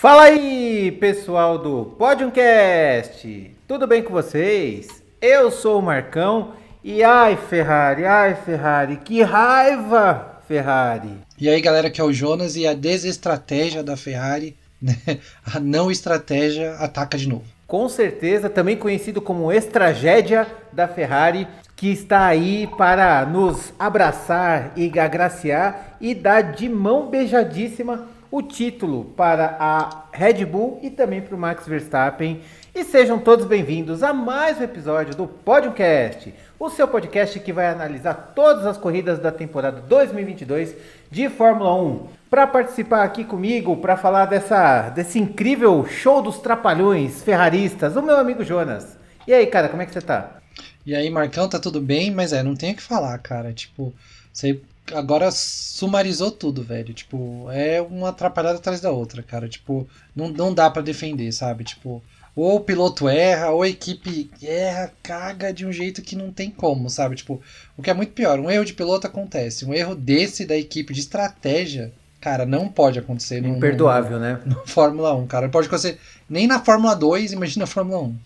Fala aí, pessoal do Podiumcast! Tudo bem com vocês? Eu sou o Marcão e ai, Ferrari, ai, Ferrari, que raiva, Ferrari! E aí, galera, que é o Jonas e a desestratégia da Ferrari, né? a não estratégia, ataca de novo. Com certeza, também conhecido como estragédia da Ferrari, que está aí para nos abraçar e agraciar e dar de mão beijadíssima o título para a Red Bull e também para o Max Verstappen. E sejam todos bem-vindos a mais um episódio do Podiumcast, o seu podcast que vai analisar todas as corridas da temporada 2022 de Fórmula 1. Para participar aqui comigo, para falar dessa, desse incrível show dos trapalhões ferraristas, o meu amigo Jonas. E aí, cara, como é que você tá? E aí, Marcão, tá tudo bem? Mas é, não tem o que falar, cara. Tipo, você agora sumarizou tudo, velho. Tipo, é uma atrapalhada atrás da outra, cara. Tipo, não, não dá para defender, sabe? Tipo, ou o piloto erra, ou a equipe erra, caga de um jeito que não tem como, sabe? Tipo, o que é muito pior, um erro de piloto acontece. Um erro desse da equipe de estratégia, cara, não pode acontecer. Imperdoável, no, né? No Fórmula 1, cara. Não pode acontecer nem na Fórmula 2, imagina na Fórmula 1.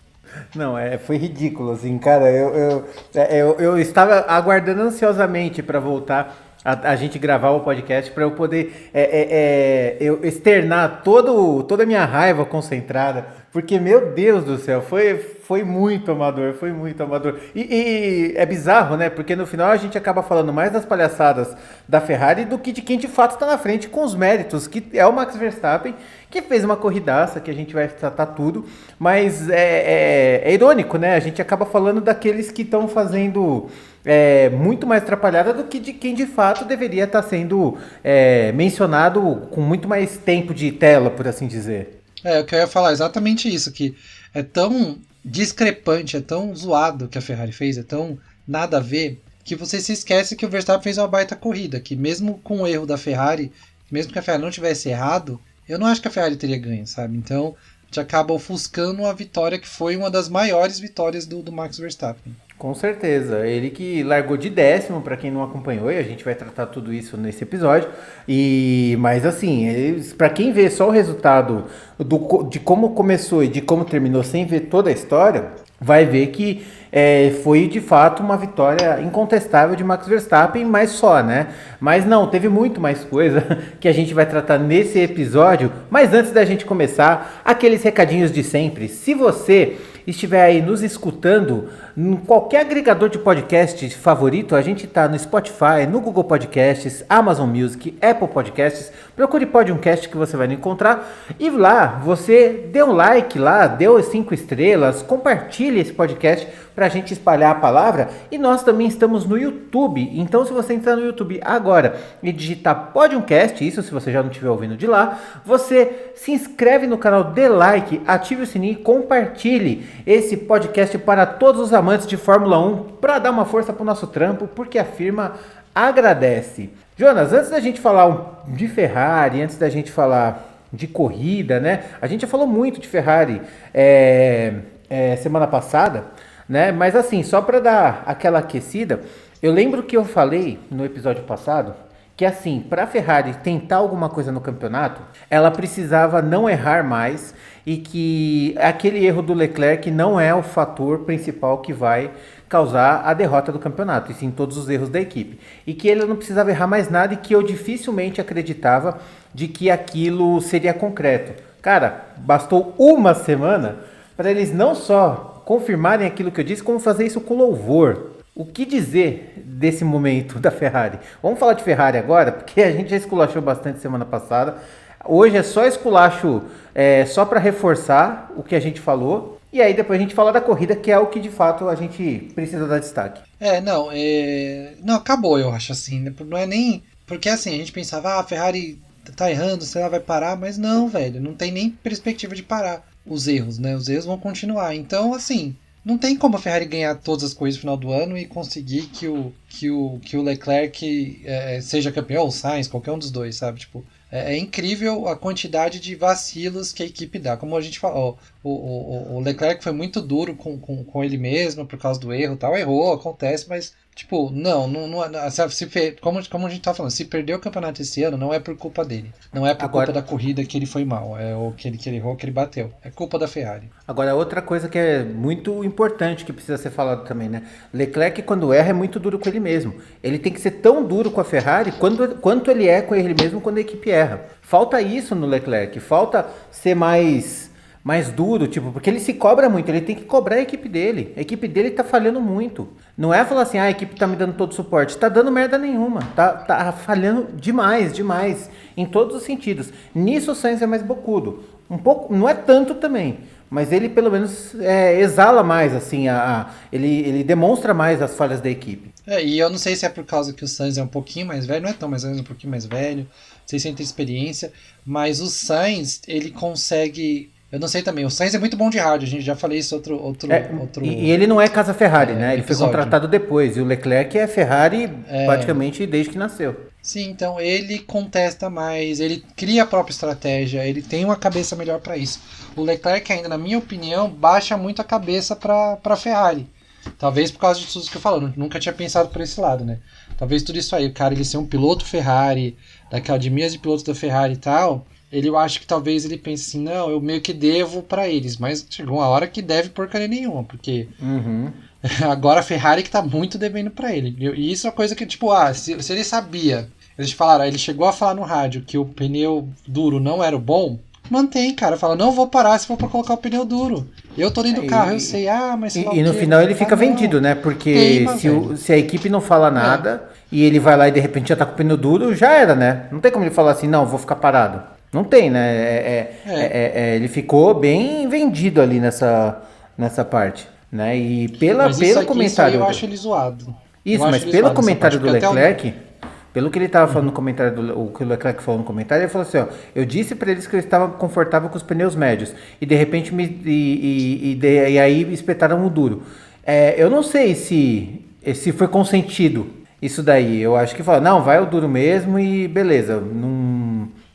Não, é, foi ridículo, assim, cara. Eu, eu, é, eu, eu estava aguardando ansiosamente para voltar a, a, gente gravar o podcast para eu poder é, é, é, eu externar todo, toda a minha raiva concentrada, porque, meu Deus do céu, foi, foi muito amador, foi muito amador. E, e, é bizarro, né? Porque no final a gente acaba falando mais das palhaçadas da Ferrari do que de quem de fato está na frente com os méritos, que é o Max Verstappen, que fez uma corridaça, que a gente vai tratar tudo, mas é, é, é irônico, né? A gente acaba falando daqueles que estão fazendo é, muito mais atrapalhada do que de quem de fato deveria estar sendo é, mencionado com muito mais tempo de tela, por assim dizer. É, eu queria falar exatamente isso, que é tão discrepante, é tão zoado que a Ferrari fez, é tão nada a ver, que você se esquece que o Verstappen fez uma baita corrida, que mesmo com o erro da Ferrari, mesmo que a Ferrari não tivesse errado, eu não acho que a Ferrari teria ganho, sabe? Então, a gente acaba ofuscando a vitória que foi uma das maiores vitórias do, do Max Verstappen. Com certeza. Ele que largou de décimo, para quem não acompanhou, e a gente vai tratar tudo isso nesse episódio. E Mas assim, para quem vê só o resultado do, de como começou e de como terminou sem ver toda a história, vai ver que é, foi de fato uma vitória incontestável de Max Verstappen, mas só, né? Mas não, teve muito mais coisa que a gente vai tratar nesse episódio. Mas antes da gente começar, aqueles recadinhos de sempre. Se você estiver aí nos escutando, em qualquer agregador de podcast favorito, a gente está no Spotify, no Google Podcasts, Amazon Music, Apple Podcasts. Procure Podiumcast que você vai encontrar. E lá, você dê um like lá, dê cinco estrelas, compartilhe esse podcast para a gente espalhar a palavra. E nós também estamos no YouTube. Então, se você entrar no YouTube agora e digitar Podiumcast, isso se você já não estiver ouvindo de lá, você se inscreve no canal, dê like, ative o sininho e compartilhe esse podcast para todos os amantes de Fórmula 1 para dar uma força para o nosso trampo, porque a firma agradece. Jonas, antes da gente falar de Ferrari, antes da gente falar de corrida, né? A gente já falou muito de Ferrari é, é, semana passada né? Mas assim, só para dar aquela aquecida, eu lembro que eu falei no episódio passado que assim, para a Ferrari tentar alguma coisa no campeonato, ela precisava não errar mais e que aquele erro do Leclerc não é o fator principal que vai causar a derrota do campeonato, e sim todos os erros da equipe. E que ele não precisava errar mais nada e que eu dificilmente acreditava de que aquilo seria concreto. Cara, bastou uma semana para eles não só confirmarem aquilo que eu disse, como fazer isso com louvor. O que dizer desse momento da Ferrari? Vamos falar de Ferrari agora, porque a gente já esculachou bastante semana passada. Hoje é só esculacho, é, só para reforçar o que a gente falou. E aí depois a gente fala da corrida, que é o que de fato a gente precisa dar destaque. É, não, é... não acabou, eu acho assim. Né? Não é nem porque assim a gente pensava, ah, a Ferrari tá errando, sei lá, vai parar, mas não, velho, não tem nem perspectiva de parar os erros, né? Os erros vão continuar. Então, assim, não tem como a Ferrari ganhar todas as coisas no final do ano e conseguir que o, que o, que o Leclerc é, seja campeão, ou Sainz, qualquer um dos dois, sabe? Tipo, é, é, incrível a quantidade de vacilos que a equipe dá. Como a gente falou, o, o, o Leclerc foi muito duro com, com, com ele mesmo por causa do erro tal. Errou, acontece, mas Tipo, não, não, não se, como, como a gente tá falando, se perdeu o campeonato esse ano, não é por culpa dele. Não é por Agora, culpa da corrida que ele foi mal, é o que ele, que ele errou, que ele bateu. É culpa da Ferrari. Agora, outra coisa que é muito importante que precisa ser falado também, né? Leclerc, quando erra, é muito duro com ele mesmo. Ele tem que ser tão duro com a Ferrari quanto, quanto ele é com ele mesmo quando a equipe erra. Falta isso no Leclerc, falta ser mais mais duro, tipo, porque ele se cobra muito, ele tem que cobrar a equipe dele. A equipe dele tá falhando muito. Não é falar assim, ah, a equipe tá me dando todo suporte. Tá dando merda nenhuma. Tá, tá falhando demais, demais. Em todos os sentidos. Nisso o Sainz é mais bocudo. Um pouco, não é tanto também. Mas ele pelo menos é, exala mais, assim, a, a, ele, ele demonstra mais as falhas da equipe. É, e eu não sei se é por causa que o Sainz é um pouquinho mais velho, não é tão mais velho, é um pouquinho mais velho, não sei se é experiência, mas o Sainz, ele consegue eu não sei também. O Sainz é muito bom de rádio, a gente já falei isso outro. outro, é, outro e, ele não é casa Ferrari, é, né? Ele episódio. foi contratado depois. E o Leclerc é Ferrari é. praticamente desde que nasceu. Sim, então ele contesta mais, ele cria a própria estratégia, ele tem uma cabeça melhor para isso. O Leclerc, ainda, na minha opinião, baixa muito a cabeça para a Ferrari. Talvez por causa de tudo que eu falo, nunca tinha pensado por esse lado, né? Talvez tudo isso aí, o cara ele ser um piloto Ferrari, da academia de pilotos da Ferrari e tal, ele eu acho que talvez ele pense assim, não, eu meio que devo para eles, mas chegou uma hora que deve porcaria nenhuma, porque uhum. agora a Ferrari que tá muito devendo para ele. E isso é uma coisa que, tipo, ah, se, se ele sabia, eles falaram, ele chegou a falar no rádio que o pneu duro não era o bom, mantém, cara. Fala, não vou parar se for pra colocar o pneu duro. Eu tô dentro do carro, eu sei, ah, mas. E, e no final ele fica ah, vendido, né? Porque se, o, se, a equipe não fala nada é. e ele vai lá e de repente já tá com o pneu duro, já era, né? Não tem como ele falar assim, não, vou ficar parado. Não tem, né? É, é, é. é, ele ficou bem vendido ali nessa, nessa parte. Né? E pela, mas pelo comentário. eu acho ele zoado. Isso, mas pelo comentário do Leclerc, o... pelo que ele estava falando no comentário do o que o Leclerc falou no comentário, ele falou assim: ó, eu disse para eles que eu estava confortável com os pneus médios. E de repente me. E, e, e, de, e aí espetaram o duro. É, eu não sei se, se foi consentido isso daí. Eu acho que fala, não, vai o duro mesmo e beleza. Não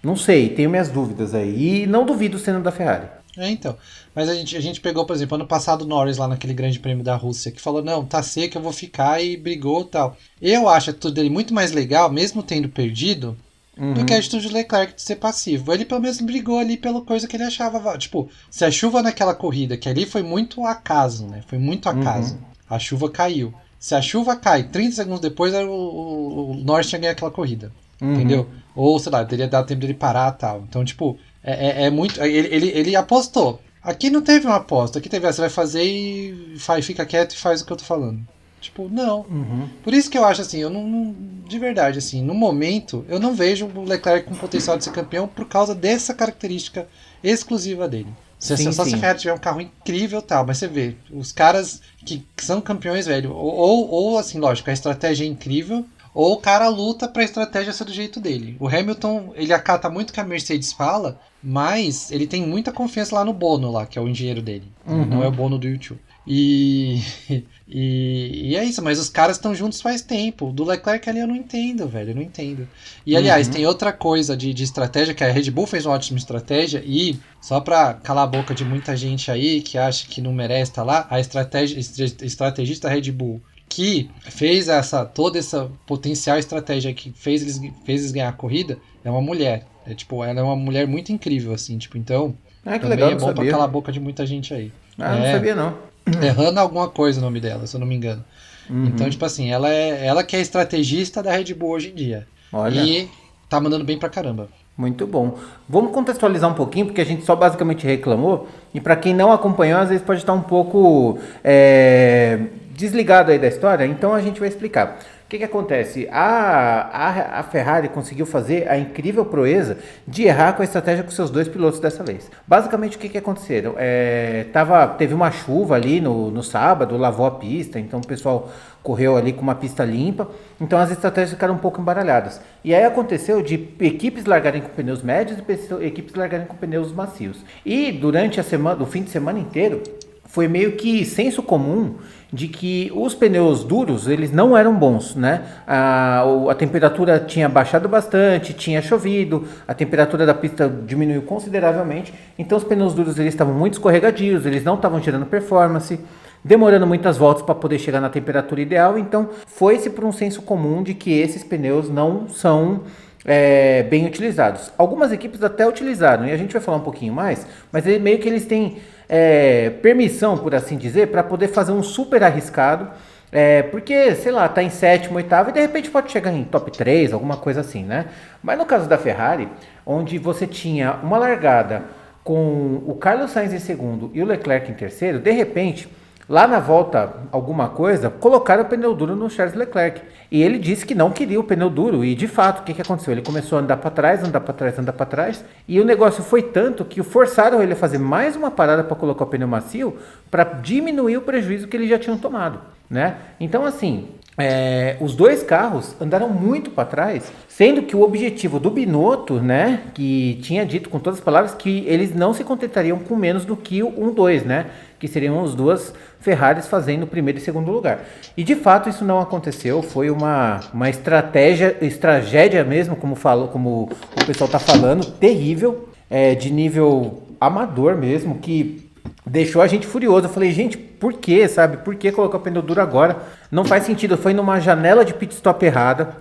não sei, tenho minhas dúvidas aí. E não duvido sendo da Ferrari. É, então. Mas a gente, a gente pegou, por exemplo, ano passado o Norris lá naquele grande prêmio da Rússia, que falou, não, tá seco, eu vou ficar e brigou tal. Eu acho a atitude dele muito mais legal, mesmo tendo perdido, uhum. do que a atitude do Leclerc de ser passivo. Ele pelo menos brigou ali pela coisa que ele achava. Tipo, se a chuva naquela corrida, que ali foi muito acaso, né? Foi muito acaso. Uhum. A chuva caiu. Se a chuva cai 30 segundos depois, o, o, o Norris tinha ganho aquela corrida. Uhum. Entendeu? Ou, sei lá, teria dado tempo dele parar tal. Então, tipo, é, é, é muito. Ele, ele, ele apostou. Aqui não teve uma aposta. Aqui teve, ah, você vai fazer e faz, fica quieto e faz o que eu tô falando. Tipo, não. Uhum. Por isso que eu acho assim, eu não, não, De verdade, assim, no momento, eu não vejo o Leclerc com potencial de ser campeão por causa dessa característica exclusiva dele. Se, sim, só sim. se a Ferrari tiver um carro incrível tal, mas você vê, os caras que, que são campeões, velho, ou, ou, ou, assim, lógico, a estratégia é incrível, ou o cara luta para a estratégia ser do jeito dele. O Hamilton, ele acata muito o que a Mercedes fala, mas ele tem muita confiança lá no Bono, lá, que é o engenheiro dele. Uhum. Não é o Bono do YouTube. E, e, e, é isso, mas os caras estão juntos faz tempo. Do Leclerc ali eu não entendo, velho, eu não entendo. E aliás, uhum. tem outra coisa de, de estratégia, que a Red Bull fez uma ótima estratégia, e só pra calar a boca de muita gente aí que acha que não merece estar tá lá, a estratégia, estrategista Red Bull que fez essa toda essa potencial estratégia que fez eles, fez eles ganhar a corrida é uma mulher. É tipo, ela é uma mulher muito incrível, assim, tipo, então. Ah, que também legal, é bom sabia. pra calar a boca de muita gente aí. Ah, é, não sabia não. É Hannah alguma coisa o nome dela, se eu não me engano. Uhum. Então, tipo assim, ela é ela que é estrategista da Red Bull hoje em dia. Olha. E tá mandando bem pra caramba. Muito bom. Vamos contextualizar um pouquinho, porque a gente só basicamente reclamou. E para quem não acompanhou, às vezes pode estar um pouco é, desligado aí da história, então a gente vai explicar. O que, que acontece? A, a, a, Ferrari conseguiu fazer a incrível proeza de errar com a estratégia com seus dois pilotos dessa vez. Basicamente, o que, que aconteceu? É, tava, teve uma chuva ali no, no sábado, lavou a pista, então o pessoal correu ali com uma pista limpa, então as estratégias ficaram um pouco embaralhadas. E aí aconteceu de equipes largarem com pneus médios e equipes largarem com pneus macios. E durante a semana, o fim de semana inteiro, foi meio que senso comum de que os pneus duros eles não eram bons, né? A, a temperatura tinha baixado bastante, tinha chovido, a temperatura da pista diminuiu consideravelmente, então os pneus duros eles estavam muito escorregadios, eles não estavam gerando performance, demorando muitas voltas para poder chegar na temperatura ideal, então foi-se por um senso comum de que esses pneus não são é, bem utilizados. Algumas equipes até utilizaram, e a gente vai falar um pouquinho mais, mas meio que eles têm é, permissão, por assim dizer, para poder fazer um super arriscado. É, porque, sei lá, tá em sétimo, oitavo e de repente pode chegar em top 3, alguma coisa assim, né? Mas no caso da Ferrari, onde você tinha uma largada com o Carlos Sainz em segundo e o Leclerc em terceiro, de repente Lá na volta, alguma coisa, colocaram o pneu duro no Charles Leclerc. E ele disse que não queria o pneu duro. E de fato, o que, que aconteceu? Ele começou a andar para trás, andar para trás, andar para trás. E o negócio foi tanto que forçaram ele a fazer mais uma parada para colocar o pneu macio para diminuir o prejuízo que eles já tinham tomado. Né? Então, assim, é, os dois carros andaram muito para trás, sendo que o objetivo do Binotto, né, que tinha dito com todas as palavras que eles não se contentariam com menos do que o 1-2, né, que seriam as duas Ferraris fazendo primeiro e segundo lugar. E de fato isso não aconteceu, foi uma, uma estratégia, estragédia mesmo, como, falou, como o pessoal está falando, terrível, é, de nível amador mesmo, que deixou a gente furioso. Eu falei, gente, por que, sabe? Por que colocar o pneu duro agora? Não faz sentido. Foi numa janela de pit stop errada.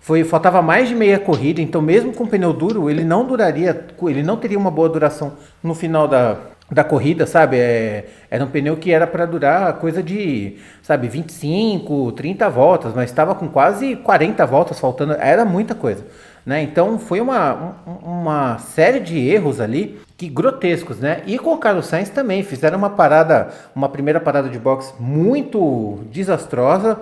Foi, faltava mais de meia corrida, então mesmo com pneu duro, ele não duraria, ele não teria uma boa duração no final da, da corrida, sabe? É, era um pneu que era para durar coisa de, sabe, 25, 30 voltas, mas estava com quase 40 voltas faltando, era muita coisa. Né? Então foi uma, uma série de erros ali que grotescos, né? E com o Carlos Sainz também fizeram uma parada, uma primeira parada de boxe muito desastrosa,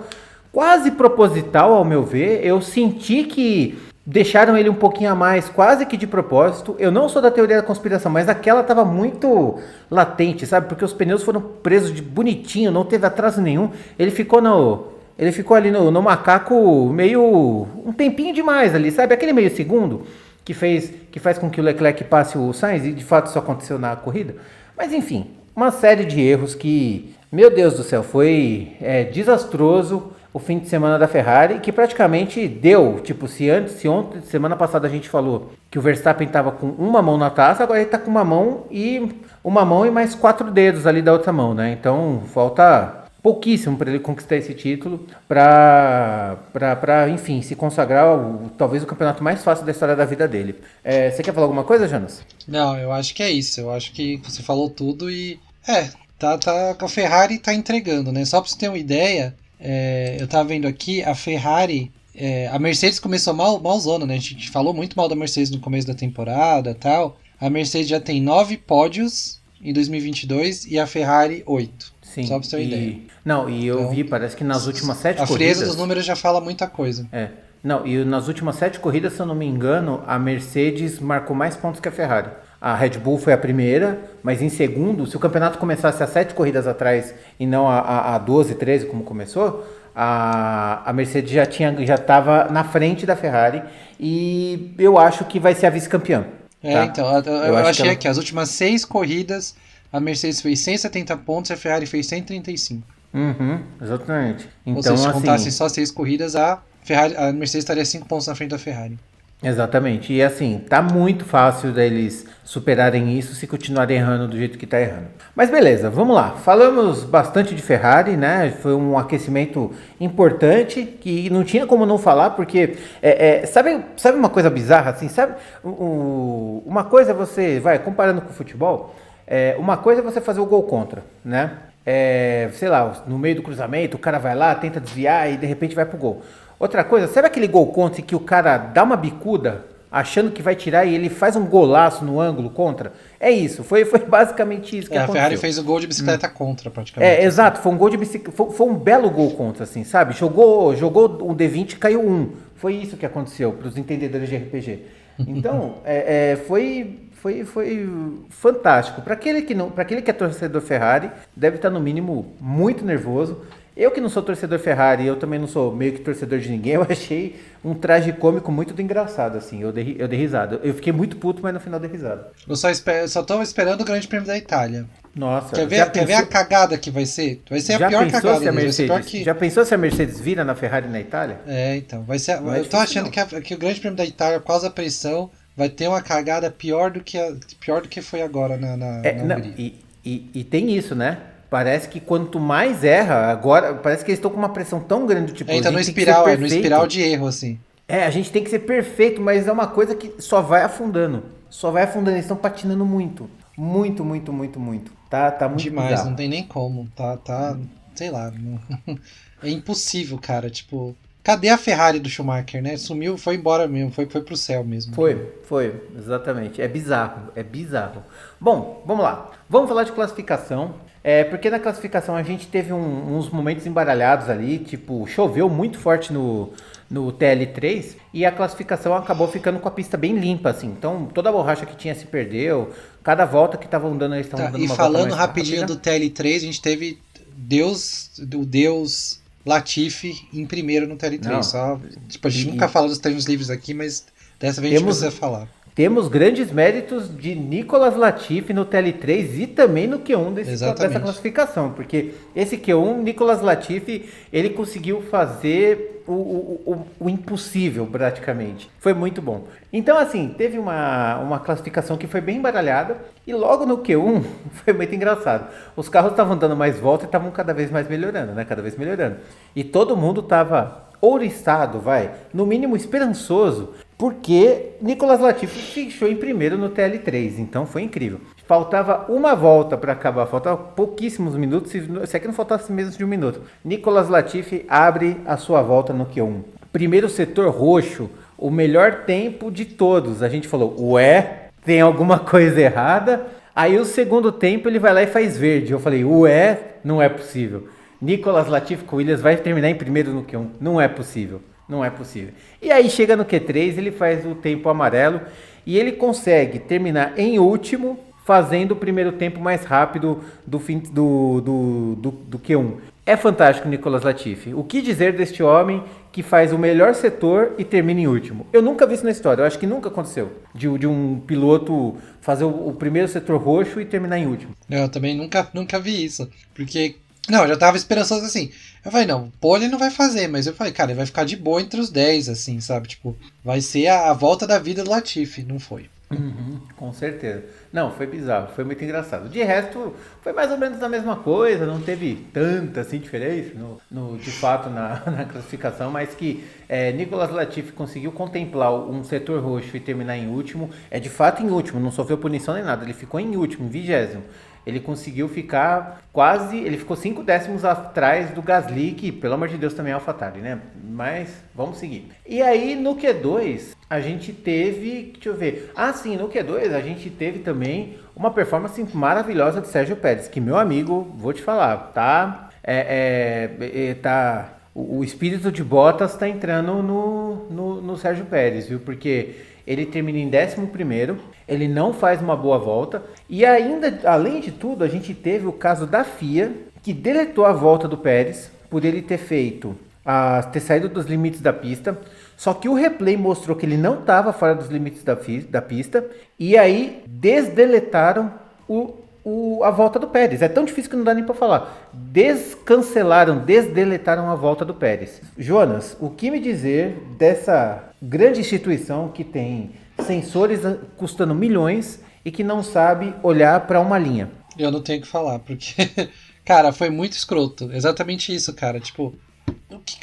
quase proposital ao meu ver. Eu senti que deixaram ele um pouquinho a mais, quase que de propósito. Eu não sou da teoria da conspiração, mas aquela estava muito latente, sabe? Porque os pneus foram presos de bonitinho, não teve atraso nenhum. Ele ficou no ele ficou ali no, no macaco meio. um tempinho demais ali, sabe? Aquele meio segundo que, fez, que faz com que o Leclerc passe o Sainz, e de fato isso aconteceu na corrida. Mas enfim, uma série de erros que, meu Deus do céu, foi é, desastroso o fim de semana da Ferrari, que praticamente deu, tipo, se antes, se ontem, semana passada a gente falou que o Verstappen estava com uma mão na taça, agora ele está com uma mão e uma mão e mais quatro dedos ali da outra mão, né? Então falta pouquíssimo para ele conquistar esse título, para, enfim, se consagrar talvez o campeonato mais fácil da história da vida dele. É, você quer falar alguma coisa, Jonas? Não, eu acho que é isso. Eu acho que você falou tudo e. É, tá, tá, a Ferrari tá entregando, né? Só para você ter uma ideia, é, eu tava vendo aqui, a Ferrari. É, a Mercedes começou mal, malzona, né? A gente falou muito mal da Mercedes no começo da temporada tal. A Mercedes já tem nove pódios em 2022 e a Ferrari oito. Sim. Só pra você ter uma e... ideia. Não, e eu então, vi, parece que nas últimas sete a corridas. A frieza dos números já fala muita coisa. É. Não, e nas últimas sete corridas, se eu não me engano, a Mercedes marcou mais pontos que a Ferrari. A Red Bull foi a primeira, mas em segundo, se o campeonato começasse a sete corridas atrás e não a, a, a 12, 13, como começou, a, a Mercedes já tinha já estava na frente da Ferrari e eu acho que vai ser a vice-campeã. É, tá? então, eu, eu, eu achei que ela... aqui, as últimas seis corridas a Mercedes fez 170 pontos e a Ferrari fez 135. Uhum, exatamente. Então, Ou seja, se assim, contasse só seis corridas, a, Ferrari, a Mercedes estaria 5 pontos na frente da Ferrari. Exatamente. E assim, tá muito fácil deles superarem isso se continuarem errando do jeito que tá errando. Mas beleza, vamos lá. Falamos bastante de Ferrari, né? Foi um aquecimento importante que não tinha como não falar, porque é, é, sabe, sabe uma coisa bizarra assim? Sabe? O, uma coisa você vai comparando com o futebol. É, uma coisa é você fazer o gol contra, né? É, sei lá, no meio do cruzamento, o cara vai lá, tenta desviar e de repente vai pro gol. Outra coisa, sabe aquele gol contra que o cara dá uma bicuda achando que vai tirar e ele faz um golaço no ângulo contra? É isso, foi, foi basicamente isso que é, aconteceu. A Ferrari fez o gol de bicicleta hum. contra, praticamente. É, exato, foi um gol de bicicleta, foi, foi, um belo gol contra, assim, sabe? Jogou, jogou um D20 e caiu um. Foi isso que aconteceu para os entendedores de RPG. Então, é, é, foi foi, foi fantástico. Para aquele, que não, aquele que é torcedor Ferrari, deve estar no mínimo muito nervoso. Eu que não sou torcedor Ferrari, eu também não sou meio que torcedor de ninguém, eu achei um traje cômico muito engraçado, assim. Eu dei, eu dei risada. Eu fiquei muito puto, mas no final dei risada. Eu só, esper, só tô esperando o Grande Prêmio da Itália. Nossa, quer ver, quer ver a cagada que vai ser? Vai ser já a pior cagada. Se a Mercedes, que... Já pensou se a Mercedes vira na Ferrari na Itália? É, então. Vai ser, eu tô achando que, a, que o Grande Prêmio da Itália, por causa da pressão, vai ter uma cagada pior do que, a, pior do que foi agora na, na, é, na não, e, e, e tem isso, né? Parece que quanto mais erra, agora parece que eles estão com uma pressão tão grande, tipo, é, então no espiral, é no espiral de erro assim. É, a gente tem que ser perfeito, mas é uma coisa que só vai afundando. Só vai afundando, eles estão patinando muito. Muito, muito, muito, muito. Tá, tá muito demais, bizarro. não tem nem como. Tá, tá, sei lá, não... é impossível, cara, tipo, Cadê a Ferrari do Schumacher, né? Sumiu, foi embora mesmo, foi, foi pro céu mesmo. Foi, foi, exatamente. É bizarro, é bizarro. Bom, vamos lá. Vamos falar de classificação. É, porque na classificação a gente teve um, uns momentos embaralhados ali, tipo, choveu muito forte no, no TL3 e a classificação acabou ficando com a pista bem limpa, assim. Então toda a borracha que tinha se perdeu, cada volta que estavam dando eles estavam tá, dando E falando rapidinho rápida. do TL3, a gente teve Deus, o Deus Latifi em primeiro no TL3. Não. Só, tipo, a gente e, nunca fala dos treinos livres aqui, mas dessa vez temos, a gente precisa falar. Temos grandes méritos de Nicolas Latifi no TL3 e também no Q1 desse, dessa classificação, porque esse Q1, Nicolas Latifi, ele conseguiu fazer o, o, o, o, impossível praticamente. Foi muito bom. Então, assim, teve uma, uma classificação que foi bem embaralhada e logo no Q1 foi muito engraçado. Os carros estavam dando mais volta e estavam cada vez mais melhorando, né? Cada vez melhorando. E todo mundo estava ouriçado, vai, no mínimo esperançoso, porque Nicolas Latifi fechou em primeiro no TL3, então foi incrível. Faltava uma volta para acabar, faltava pouquíssimos minutos, se é que não faltasse menos de um minuto. Nicolas Latifi abre a sua volta no Q1. Primeiro setor roxo, o melhor tempo de todos. A gente falou, ué, tem alguma coisa errada? Aí o segundo tempo ele vai lá e faz verde. Eu falei, ué, não é possível. Nicolas Latifi com Williams vai terminar em primeiro no Q1. Não é possível. Não é possível. E aí chega no Q3, ele faz o tempo amarelo e ele consegue terminar em último, fazendo o primeiro tempo mais rápido do, fim, do, do, do, do Q1. É fantástico Nicolas Latifi. O que dizer deste homem que faz o melhor setor e termina em último? Eu nunca vi isso na história, eu acho que nunca aconteceu. De, de um piloto fazer o, o, primeiro setor roxo e terminar em último. Eu também nunca, nunca vi isso. Porque não, eu já tava esperançoso assim. Eu falei, não, pole não vai fazer, mas eu falei, cara, ele vai ficar de boa entre os 10, assim, sabe? Tipo, vai ser a, a volta da vida do Latifi, não foi. Uhum, com certeza. Não, foi bizarro, foi muito engraçado. De resto, foi mais ou menos a mesma coisa, não teve tanta assim, diferença no, no de fato na, na classificação, mas que é, Nicolas Latifi conseguiu contemplar um setor roxo e terminar em último. É de fato em último, não sofreu punição nem nada, ele ficou em último, em vigésimo ele conseguiu ficar quase, ele ficou cinco décimos atrás do Gasly, que pelo amor de Deus também é AlphaTauri, né? Mas vamos seguir. E aí no Q2 a gente teve, deixa eu ver, ah sim, no Q2 a gente teve também uma performance maravilhosa de Sérgio Pérez, que meu amigo, vou te falar, tá, é, é, é tá, o, o, espírito de Bottas está entrando no, no, no Sérgio Pérez, viu? Porque ele termina em 11 primeiro, ele não faz uma boa volta. E ainda, além de tudo, a gente teve o caso da FIA, que deletou a volta do Pérez por ele ter feito, a, ter saído dos limites da pista. Só que o replay mostrou que ele não estava fora dos limites da, da pista. E aí desdeletaram o, o, a volta do Pérez. É tão difícil que não dá nem para falar. Descancelaram, desdeletaram a volta do Pérez. Jonas, o que me dizer dessa grande instituição que tem sensores custando milhões e que não sabe olhar para uma linha. Eu não tenho que falar, porque, cara, foi muito escroto. Exatamente isso, cara. Tipo,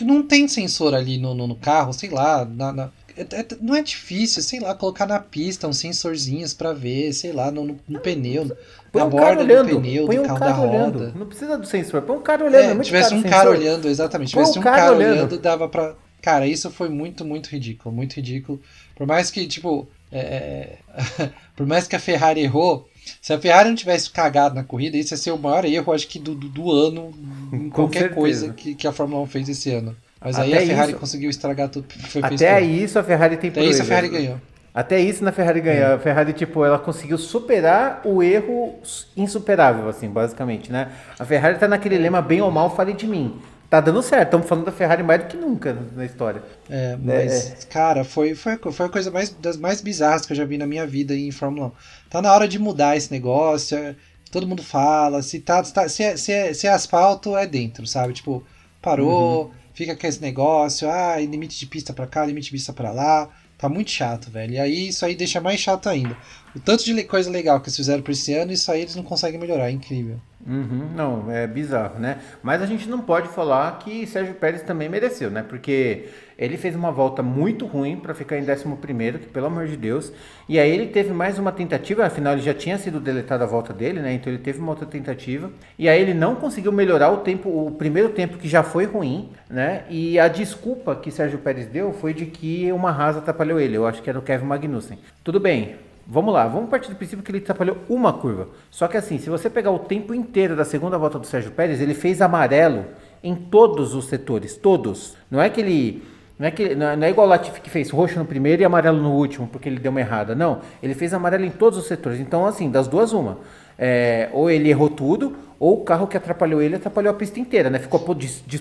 não tem sensor ali no, no, no carro, sei lá, na, na, é, é, não é difícil, sei lá, colocar na pista uns sensorzinhos para ver, sei lá, no, no, no pneu, põe na um borda olhando, do pneu, põe do um carro da olhando. roda. Não precisa do sensor, põe um cara olhando. É, é tivesse um cara olhando, exatamente, tivesse um, um cara, olhando. olhando, dava pra... Cara, isso foi muito, muito ridículo, muito ridículo. Por mais que, tipo, é, é por mais que a Ferrari errou, se a Ferrari não tivesse cagado na corrida, isso ia ser o maior erro, acho que do, do, do ano, em qualquer certeza. coisa que, que a Fórmula 1 fez esse ano. Mas Até aí a Ferrari isso, conseguiu estragar tudo. Foi Até isso a Ferrari tem Até isso a Ferrari ganhou. Até isso na Ferrari ganhou. É. A Ferrari, tipo, ela conseguiu superar o erro insuperável, assim, basicamente, né? A Ferrari tá naquele lema bem ou mal, fale de mim. Tá dando certo. Estamos falando da Ferrari mais do que nunca na história. É, mas, é, é. cara, foi, foi, foi a coisa mais, das mais bizarras que eu já vi na minha vida em Fórmula 1. Tá na hora de mudar esse negócio. É, todo mundo fala. Se, tá, tá, se, é, se, é, se é asfalto, é dentro, sabe? Tipo, parou, uhum. fica com esse negócio. Ah, limite de pista pra cá, limite de pista pra lá. Tá muito chato, velho. E aí isso aí deixa mais chato ainda. O tanto de coisa legal que eles fizeram por esse ano, isso aí eles não conseguem melhorar. É incrível. Uhum, não, é bizarro, né? Mas a gente não pode falar que Sérgio Pérez também mereceu, né? Porque ele fez uma volta muito ruim para ficar em 11, que pelo amor de Deus. E aí ele teve mais uma tentativa, afinal ele já tinha sido deletado a volta dele, né? Então ele teve uma outra tentativa. E aí ele não conseguiu melhorar o tempo, o primeiro tempo que já foi ruim, né? E a desculpa que Sérgio Pérez deu foi de que uma rasa atrapalhou ele. Eu acho que era o Kevin Magnussen. Tudo bem, Vamos lá, vamos partir do princípio que ele atrapalhou uma curva. Só que assim, se você pegar o tempo inteiro da segunda volta do Sérgio Pérez, ele fez amarelo em todos os setores, todos. Não é que ele não é, que, não é igual o Latifi que fez roxo no primeiro e amarelo no último, porque ele deu uma errada. Não, ele fez amarelo em todos os setores. Então, assim, das duas, uma. É, ou ele errou tudo, ou o carro que atrapalhou ele atrapalhou a pista inteira, né? Ficou,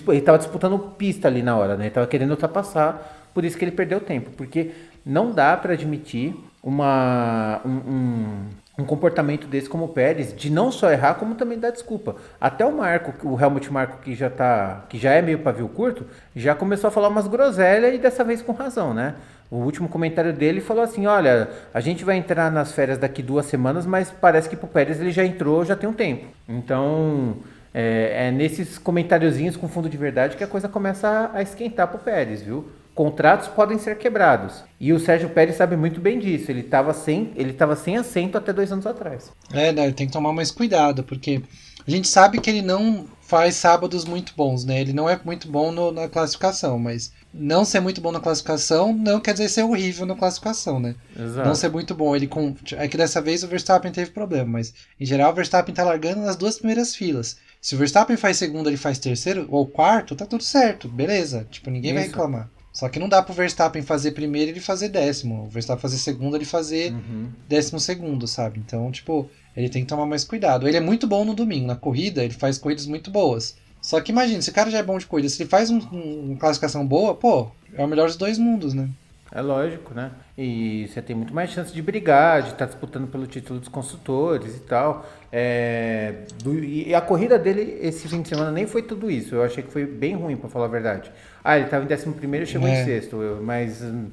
ele estava disputando pista ali na hora, né? Ele estava querendo ultrapassar, por isso que ele perdeu tempo. Porque não dá para admitir uma, um, um, um, comportamento desse como o Pérez, de não só errar, como também dar desculpa. Até o Marco, o Helmut Marco, que já, tá, que já é meio pavio curto, já começou a falar umas groselhas e dessa vez com razão, né? O último comentário dele falou assim: Olha, a gente vai entrar nas férias daqui duas semanas, mas parece que pro Pérez ele já entrou já tem um tempo. Então, é, é nesses comentáriozinhos com fundo de verdade que a coisa começa a, a esquentar pro Pérez, viu? Contratos podem ser quebrados. E o Sérgio Pérez sabe muito bem disso. Ele estava sem, ele tava sem assento até dois anos atrás. É, né, ele tem que tomar mais cuidado, porque a gente sabe que ele não faz sábados muito bons, né? Ele não é muito bom no, na classificação, mas não ser muito bom na classificação não quer dizer ser horrível na classificação, né? Exato. Não ser muito bom. Ele com, é que dessa vez o Verstappen teve problema, mas em geral o Verstappen tá largando nas duas primeiras filas. Se o Verstappen faz segundo, ele faz terceiro ou quarto, tá tudo certo, beleza. Tipo, ninguém Isso. vai reclamar. Só que não dá pro Verstappen fazer primeiro e ele fazer décimo. O Verstappen fazer segundo ele fazer uhum. décimo segundo, sabe? Então, tipo, ele tem que tomar mais cuidado. Ele é muito bom no domingo. Na corrida, ele faz corridas muito boas. Só que imagina, se o cara já é bom de corrida, se ele faz um, um, uma classificação boa, pô, é o melhor dos dois mundos, né? É lógico, né? E você tem muito mais chance de brigar, de estar tá disputando pelo título dos construtores e tal. É, do, e a corrida dele esse fim de semana nem foi tudo isso. Eu achei que foi bem ruim, para falar a verdade. Ah, ele estava em 11 e chegou é. em sexto. Mas hum,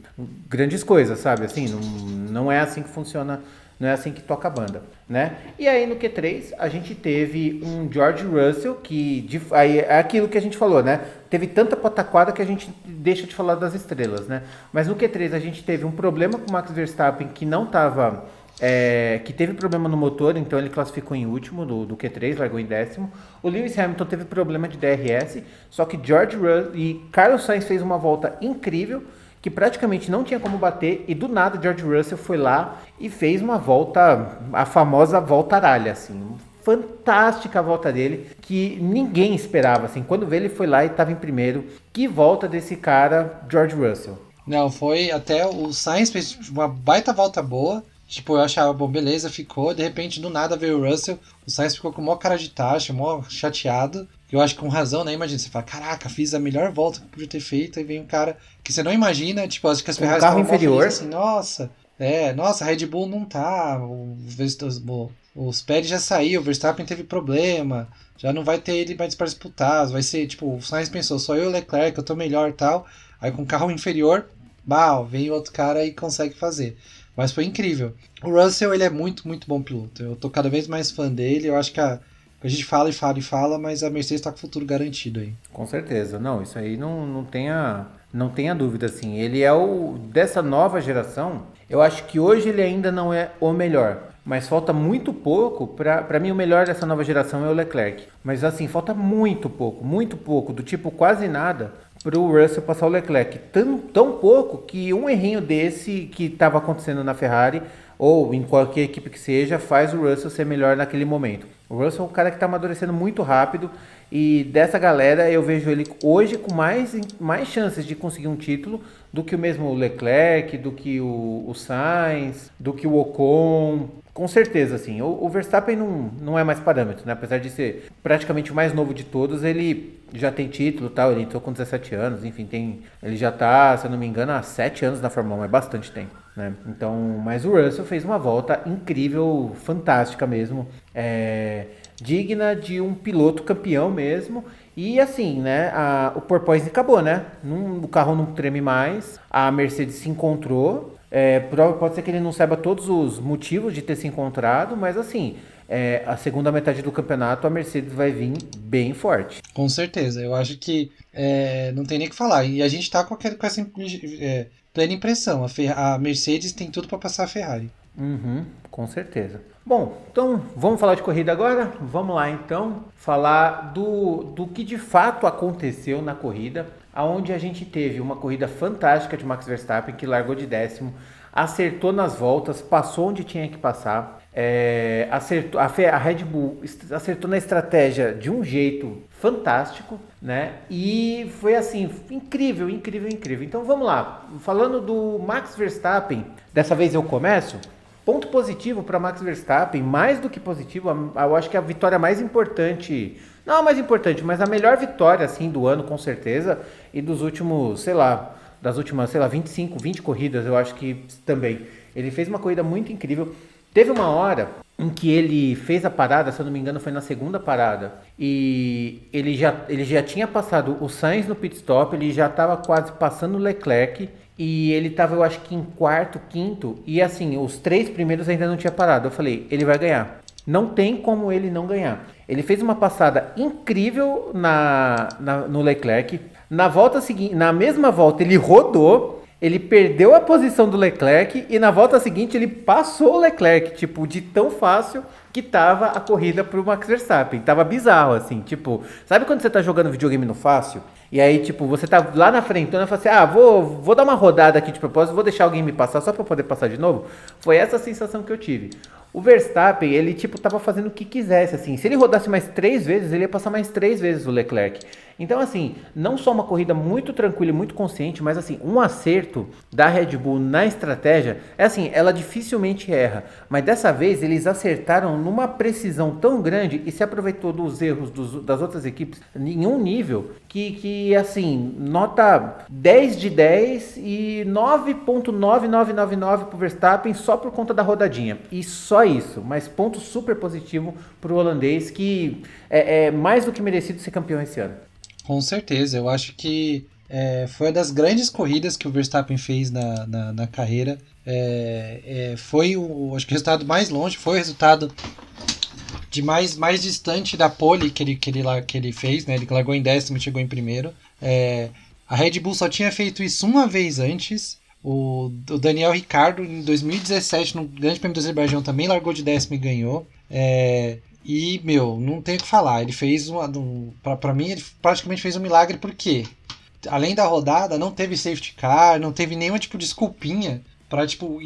grandes coisas, sabe? Assim, não, não é assim que funciona não é assim que toca a banda, né? E aí no Q3 a gente teve um George Russell que de, aí é aquilo que a gente falou, né? Teve tanta pataquada que a gente deixa de falar das estrelas, né? Mas no Q3 a gente teve um problema com o Max Verstappen que não estava é, que teve problema no motor, então ele classificou em último do, do Q3, largou em décimo. O Lewis Hamilton teve problema de DRS, só que George Russell e Carlos Sainz fez uma volta incrível que praticamente não tinha como bater, e do nada George Russell foi lá e fez uma volta, a famosa volta aralha, assim. Fantástica a volta dele, que ninguém esperava, assim. Quando vê ele foi lá e estava em primeiro. Que volta desse cara, George Russell. Não, foi até o Sainz fez uma baita volta boa. Tipo, eu achava, bom, beleza, ficou. De repente, do nada veio o Russell. O Sainz ficou com maior cara de taxa, mó chateado. Eu acho que com razão, né? Imagina, você fala, caraca, fiz a melhor volta que podia ter feito, e vem um cara que você não imagina, tipo, acho que as Ferrari carro inferior. assim, nossa, é, nossa, a Red Bull não tá, o, os, os Pérez já saiu, o Verstappen teve problema, já não vai ter ele mais para disputar, vai ser, tipo, o Sainz pensou, só eu e o Leclerc, eu tô melhor e tal, aí com carro inferior, bah, vem outro cara e consegue fazer. Mas foi incrível. O Russell, ele é muito, muito bom piloto. Eu tô cada vez mais fã dele, eu acho que a a gente fala e fala e fala, mas a Mercedes está com o futuro garantido aí. Com certeza. Não, isso aí não, não, tenha, não tenha dúvida, assim. Ele é o... Dessa nova geração, eu acho que hoje ele ainda não é o melhor. Mas falta muito pouco. Para mim, o melhor dessa nova geração é o Leclerc. Mas assim, falta muito pouco, muito pouco, do tipo quase nada, para o Russell passar o Leclerc. Tão, tão pouco que um errinho desse que estava acontecendo na Ferrari ou em qualquer equipe que seja, faz o Russell ser melhor naquele momento. O Russell é um cara que está amadurecendo muito rápido e dessa galera eu vejo ele hoje com mais, mais chances de conseguir um título do que o mesmo Leclerc, do que o, o Sainz, do que o Ocon. Com certeza, assim. O, o, Verstappen não, não é mais parâmetro, né? Apesar de ser praticamente o mais novo de todos, ele já tem título tal, ele entrou com 17 anos, enfim, tem. Ele já tá, se eu não me engano, há 7 anos na Fórmula 1, é bastante tempo. Né? Então, mas o Russell fez uma volta incrível, fantástica mesmo, é, digna de um piloto campeão mesmo. E assim, né, a, o porpoise acabou, né? Num, o carro não treme mais, a Mercedes se encontrou. É, pode ser que ele não saiba todos os motivos de ter se encontrado, mas assim, é, a segunda metade do campeonato a Mercedes vai vir bem forte. Com certeza, eu acho que é, não tem nem o que falar. E a gente tá com, aquele, com essa é, plena impressão. A, a Mercedes tem tudo para passar a Ferrari. Uhum, com certeza. Bom, então vamos falar de corrida agora? Vamos lá então falar do, do que de fato aconteceu na corrida, aonde a gente teve uma corrida fantástica de Max Verstappen que largou de décimo, acertou nas voltas, passou onde tinha que passar, é, acertou, a Red Bull acertou na estratégia de um jeito fantástico, né? E foi assim, incrível, incrível, incrível. Então vamos lá. Falando do Max Verstappen, dessa vez eu começo. Ponto positivo para Max Verstappen, mais do que positivo, eu acho que a vitória mais importante, não a mais importante, mas a melhor vitória assim do ano com certeza e dos últimos, sei lá, das últimas, sei lá, 25, 20 corridas, eu acho que também. Ele fez uma corrida muito incrível. Teve uma hora em que ele fez a parada, se eu não me engano, foi na segunda parada, e ele já, ele já tinha passado o Sainz no pit stop, ele já estava quase passando o Leclerc, e ele estava, eu acho que em quarto, quinto, e assim, os três primeiros ainda não tinha parado. Eu falei, ele vai ganhar. Não tem como ele não ganhar. Ele fez uma passada incrível na, na no Leclerc. Na volta seguinte, na mesma volta, ele rodou ele perdeu a posição do Leclerc e na volta seguinte ele passou o Leclerc, tipo, de tão fácil que tava a corrida pro Max Verstappen. Tava bizarro, assim, tipo, sabe quando você tá jogando videogame no fácil? E aí, tipo, você tá lá na frente, então eu falo assim, ah, vou, vou dar uma rodada aqui de propósito, vou deixar alguém me passar só para poder passar de novo. Foi essa a sensação que eu tive. O Verstappen, ele, tipo, tava fazendo o que quisesse, assim. Se ele rodasse mais três vezes, ele ia passar mais três vezes o Leclerc. Então, assim, não só uma corrida muito tranquila e muito consciente, mas, assim, um acerto da Red Bull na estratégia, é assim, ela dificilmente erra. Mas dessa vez, eles acertaram numa precisão tão grande e se aproveitou dos erros dos, das outras equipes em um nível que, que, assim, nota 10 de 10 e 9.9999 pro Verstappen só por conta da rodadinha. E só isso, mas ponto super positivo pro holandês que é, é mais do que merecido ser campeão esse ano. Com certeza, eu acho que é, foi uma das grandes corridas que o Verstappen fez na, na, na carreira. É, é, foi o, acho que o resultado mais longe, foi o resultado de mais, mais distante da pole que ele, que ele, que ele fez, né? Ele largou em décimo e chegou em primeiro. É, a Red Bull só tinha feito isso uma vez antes. O, o Daniel Ricardo, em 2017, no Grande Prêmio do Azerbaijão, também largou de décimo e ganhou. É, e, meu, não tem o que falar. Ele fez uma. Um, para mim, ele praticamente fez um milagre, porque além da rodada, não teve safety car, não teve nenhum tipo de desculpinha pra, tipo,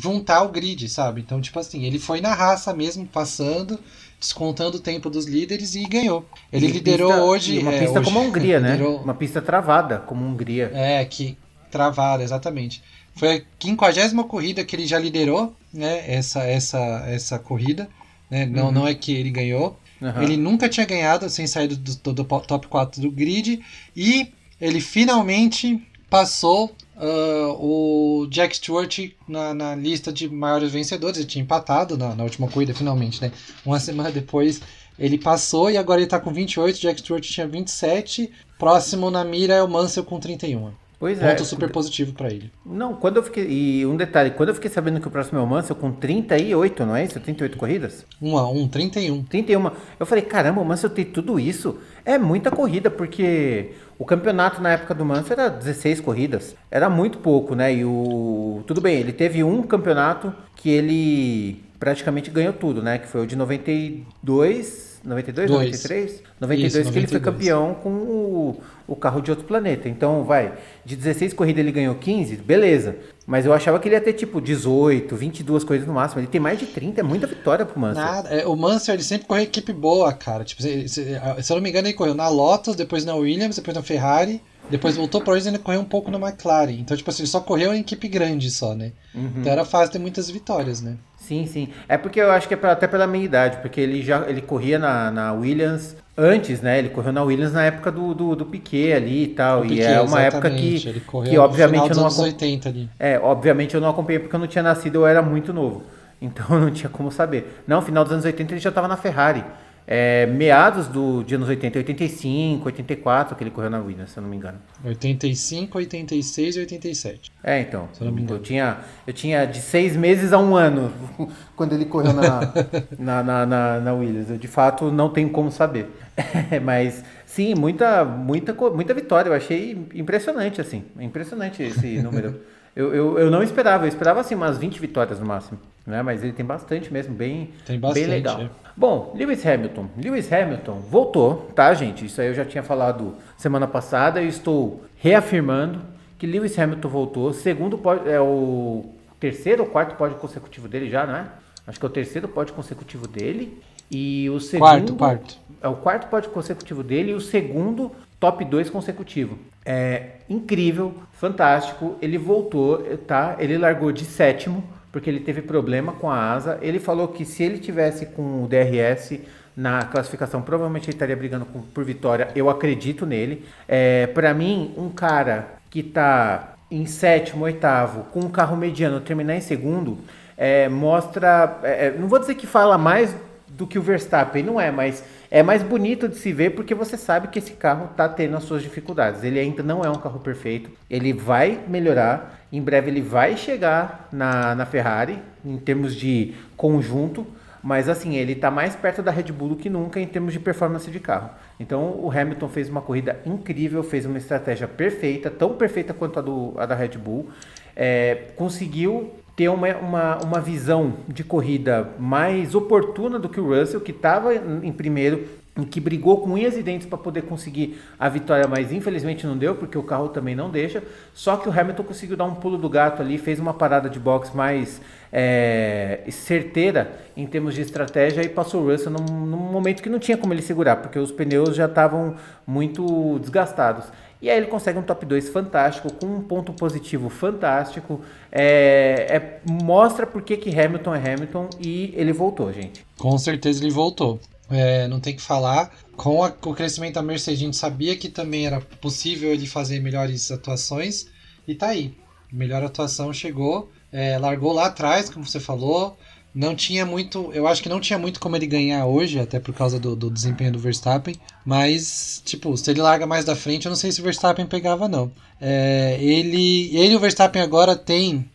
juntar o grid, sabe? Então, tipo assim, ele foi na raça mesmo, passando, descontando o tempo dos líderes e ganhou. Ele e liderou pista, hoje. Uma é, pista hoje, como a Hungria, né? Uma pista travada, como a Hungria. É, que. Travada, exatamente. Foi a quinquagésima corrida que ele já liderou, né? Essa, essa, essa corrida. Né? Não, uhum. não é que ele ganhou. Uhum. Ele nunca tinha ganhado sem sair do, do, do, top 4 do grid. E ele finalmente passou uh, o Jack Stewart na, na, lista de maiores vencedores. Ele tinha empatado na, na, última corrida, finalmente. Né? Uma semana depois ele passou e agora ele está com 28. Jack Stewart tinha 27. Próximo na mira é o Mansell com 31. Pois Ponto é. super positivo para ele. Não, quando eu fiquei. E um detalhe, quando eu fiquei sabendo que o próximo é o Mansell com 38, não é isso? 38 corridas? 1 a 1, 31. 31. Eu falei, caramba, o Mansell tem tudo isso. É muita corrida, porque o campeonato na época do Mansell era 16 corridas. Era muito pouco, né? E o. Tudo bem, ele teve um campeonato que ele praticamente ganhou tudo, né? Que foi o de 92. 92, Dois. 93? 92 Isso, que 92. ele foi campeão com o, o carro de outro planeta. Então, vai, de 16 corridas ele ganhou 15, beleza. Mas eu achava que ele ia ter tipo 18, 22 corridas no máximo. Ele tem mais de 30, é muita vitória pro Mansell. Nada, é, o Mansell ele sempre correu equipe boa, cara. Tipo, se, se, se, eu não me engano, ele correu na Lotus, depois na Williams, depois na Ferrari. Depois voltou para e ainda correu um pouco na McLaren. Então, tipo assim, ele só correu em equipe grande só, né? Uhum. Então era fácil ter muitas vitórias, né? Sim, sim. É porque eu acho que é pra, até pela minha idade, porque ele já ele corria na, na Williams antes, né? Ele correu na Williams na época do, do, do Piquet ali e tal. O e Piquet, é uma época que, que obviamente eu não anos acom- 80 ali. É, obviamente eu não acompanhei porque eu não tinha nascido, eu era muito novo. Então eu não tinha como saber. Não, final dos anos 80 ele já estava na Ferrari. É, meados do, de anos 80, 85, 84 que ele correu na Williams, se eu não me engano. 85, 86 e 87. É, então. Se eu não me engano. Eu tinha, eu tinha de seis meses a um ano quando ele correu na, na, na, na, na Williams. Eu de fato não tenho como saber. Mas sim, muita, muita, muita vitória. Eu achei impressionante, assim. Impressionante esse número. Eu, eu, eu não esperava, eu esperava assim umas 20 vitórias no máximo. Né? Mas ele tem bastante mesmo, bem, Tem bastante, bem legal. é. Bom, Lewis Hamilton. Lewis Hamilton voltou, tá, gente? Isso aí eu já tinha falado semana passada e estou reafirmando que Lewis Hamilton voltou. Segundo é o terceiro ou quarto pódio consecutivo dele já, não é? Acho que é o terceiro pódio consecutivo dele. E o segundo. Quarto, quarto. É o quarto pódio consecutivo dele e o segundo top 2 consecutivo. É incrível, fantástico. Ele voltou, tá? Ele largou de sétimo porque ele teve problema com a asa. Ele falou que se ele tivesse com o DRS na classificação, provavelmente ele estaria brigando com- por vitória. Eu acredito nele. É, para mim, um cara que tá em sétimo, oitavo, com um carro mediano, terminar em segundo, é, mostra. é, é, não vou dizer que fala mais do que o Verstappen, não é, mas é mais bonito de se ver porque você sabe que esse carro está tendo as suas dificuldades. Ele ainda não é um carro perfeito, ele vai melhorar, em breve ele vai chegar na, na Ferrari em termos de conjunto, mas assim, ele está mais perto da Red Bull do que nunca em termos de performance de carro. Então o Hamilton fez uma corrida incrível, fez uma estratégia perfeita, tão perfeita quanto a, do, a da Red Bull. É, conseguiu ter uma, uma, uma visão de corrida mais oportuna do que o Russell, que estava em primeiro, que brigou com unhas e dentes para poder conseguir a vitória, mas infelizmente não deu, porque o carro também não deixa. Só que o Hamilton conseguiu dar um pulo do gato ali, fez uma parada de boxe mais é, certeira em termos de estratégia e passou o Russell num, num momento que não tinha como ele segurar, porque os pneus já estavam muito desgastados. E aí ele consegue um top 2 fantástico, com um ponto positivo fantástico. É, é- mostra por que que Hamilton é Hamilton e ele voltou, gente. Com certeza ele voltou. É, não tem que falar. Com, a- com o crescimento da Mercedes, a gente sabia que também era possível ele fazer melhores atuações. E tá aí. Melhor atuação chegou. É, largou lá atrás, como você falou. Não tinha muito. Eu acho que não tinha muito como ele ganhar hoje, até por causa do, do desempenho do Verstappen. Mas, tipo, se ele larga mais da frente, eu não sei se o Verstappen pegava, não. É, ele, ele e o Verstappen agora tem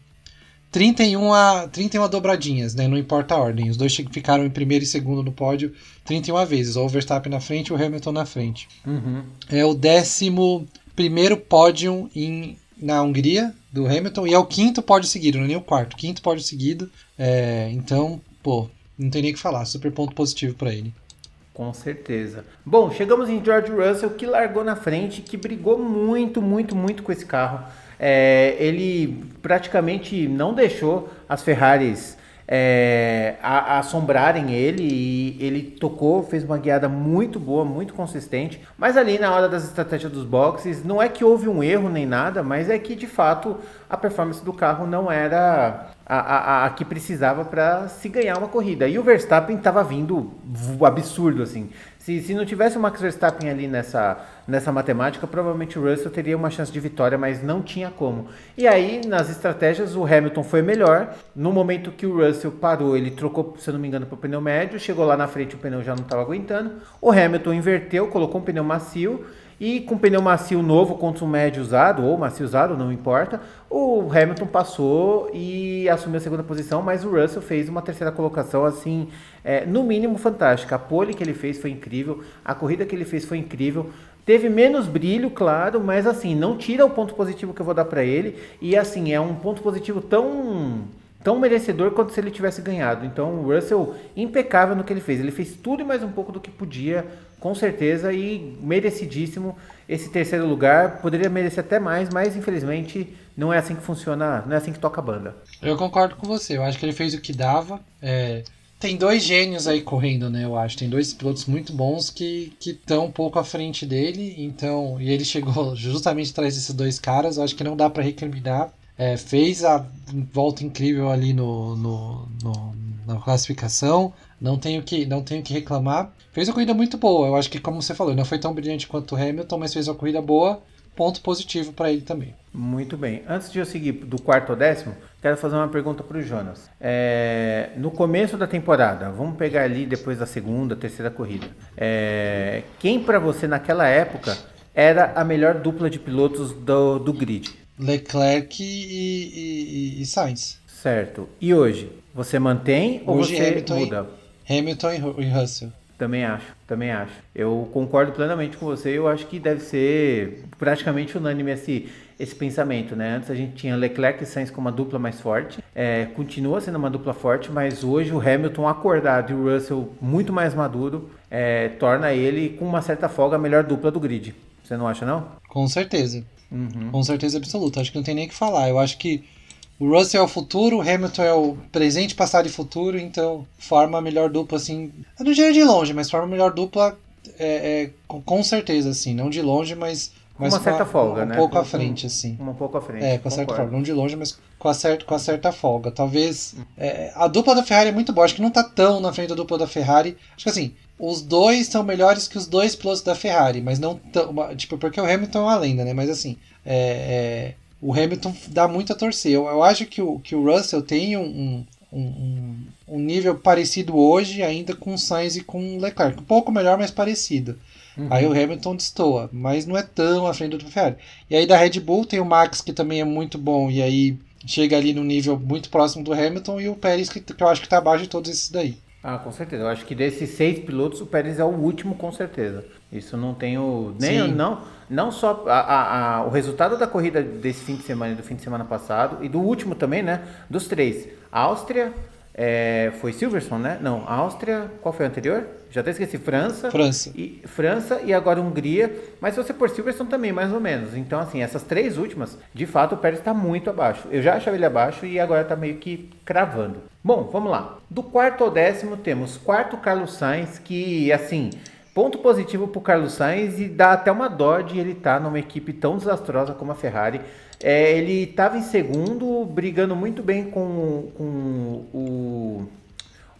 31, a, 31 dobradinhas, né? Não importa a ordem. Os dois ficaram em primeiro e segundo no pódio 31 vezes. Ou o Verstappen na frente ou o Hamilton na frente. É o décimo primeiro pódio em, na Hungria do Hamilton e é o quinto pódio seguido, não é nem o quarto. Quinto pódio seguido. É, então, pô, não tem nem o que falar. Super ponto positivo pra ele. Com certeza. Bom, chegamos em George Russell, que largou na frente, que brigou muito, muito, muito com esse carro. É, ele praticamente não deixou as Ferraris é, a- assombrarem ele e ele tocou, fez uma guiada muito boa, muito consistente. Mas ali na hora das estratégias dos boxes, não é que houve um erro nem nada, mas é que de fato a performance do carro não era a, a, a- a que precisava para se ganhar uma corrida. E o Verstappen estava vindo absurdo assim. Se, se não tivesse o Max Verstappen ali nessa, nessa matemática, provavelmente o Russell teria uma chance de vitória, mas não tinha como. E aí, nas estratégias, o Hamilton foi melhor. No momento que o Russell parou, ele trocou, se eu não me engano, para o pneu médio. Chegou lá na frente, o pneu já não estava aguentando. O Hamilton inverteu, colocou um pneu macio. E com pneu macio novo contra um médio usado, ou macio usado, não importa, o Hamilton passou e assumiu a segunda posição, mas o Russell fez uma terceira colocação, assim, é, no mínimo fantástica. A pole que ele fez foi incrível, a corrida que ele fez foi incrível. Teve menos brilho, claro, mas assim, não tira o ponto positivo que eu vou dar para ele. E assim, é um ponto positivo tão tão merecedor quanto se ele tivesse ganhado. Então, o Russell impecável no que ele fez. Ele fez tudo e mais um pouco do que podia, com certeza, e merecidíssimo esse terceiro lugar. Poderia merecer até mais, mas infelizmente não é assim que funciona, não é assim que toca a banda. Eu concordo com você. Eu acho que ele fez o que dava. É, Tem dois gênios aí correndo, né? Eu acho. Tem dois pilotos muito bons que estão um pouco à frente dele. Então, e ele chegou justamente atrás desses dois caras. Eu acho que não dá para recriminar. É, fez a volta incrível ali no, no, no- na classificação. Não tenho que, não tenho que reclamar. Fez uma corrida muito boa. Eu acho que, como você falou, não foi tão brilhante quanto o Hamilton, mas fez uma corrida boa. Ponto positivo para ele também. Muito bem. Antes de eu seguir do quarto ao décimo, quero fazer uma pergunta para o Jonas. É, no começo da temporada, vamos pegar ali depois da segunda, terceira corrida. É, quem para você naquela época era a melhor dupla de pilotos do, do grid? Leclerc e, e, e Sainz. Certo. E hoje? Você mantém ou Hoje você Hamilton muda? Hamilton e Ru- e Russell. Também acho, também acho. Eu concordo plenamente com você. Eu acho que deve ser praticamente unânime esse, esse pensamento, né? Antes a gente tinha Leclerc e Sainz como uma dupla mais forte. É, continua sendo uma dupla forte, mas hoje o Hamilton acordado e o Russell muito mais maduro é, torna ele, com uma certa folga, a melhor dupla do grid. Você não acha, não? Com certeza. Uhum. Com certeza absoluta. Acho que não tem nem o que falar. Eu acho que o Russell é o futuro, o Hamilton é o presente, passado e futuro, então forma a melhor dupla, assim. Eu não diria de longe, mas forma a melhor dupla é, é, com, com certeza, assim. Não de longe, mas. Com mas uma certa a- folga, um né? pouco Com- à frente, assim. Um pouco à frente. É, com a certa folga. Não de longe, mas com a, certa, com a certa folga. Talvez. é, a dupla da Ferrari é muito boa. Acho que não tá tão na frente da dupla da Ferrari. Acho que assim, os dois são melhores que os dois pilotos da Ferrari, mas não tão. Tipo, porque o Hamilton é uma lenda, né? Mas assim, é, é, o Hamilton dá muito a torcer. Eu, eu acho que o, que o Russell tem um, um, um, um nível parecido hoje ainda com o Sainz e com o Leclerc. Um pouco melhor, mas parecido. Aí o Hamilton destoa, mas não é tão à frente do Ferrari. E aí da Red Bull tem o Max, que também é muito bom, e aí chega ali no nível muito próximo do Hamilton, e o Pérez, que, que eu acho que tá abaixo de todos esses daí. Ah, com certeza. Eu acho que desses seis pilotos, o Pérez é o último, com certeza. Isso não tenho nem não não só a, a- a- o resultado da corrida desse fim de semana e do fim de semana passado e do último também, né? Dos três, Áustria, é, foi Silverstone, né? Não, Áustria. Qual foi o anterior? Já até esqueci. França. França. E, França e agora Hungria. Mas se você por Silverstone também, mais ou menos. Então, assim, essas três últimas, de fato, o Pérez está muito abaixo. Eu já achava ele abaixo e agora está meio que cravando. Bom, vamos lá. Do quarto ao décimo, temos quarto Carlos Sainz, que, assim, ponto positivo para o Carlos Sainz e dá até uma dó de ele estar numa equipe tão desastrosa como a Ferrari. É, ele estava em segundo, brigando muito bem com, com o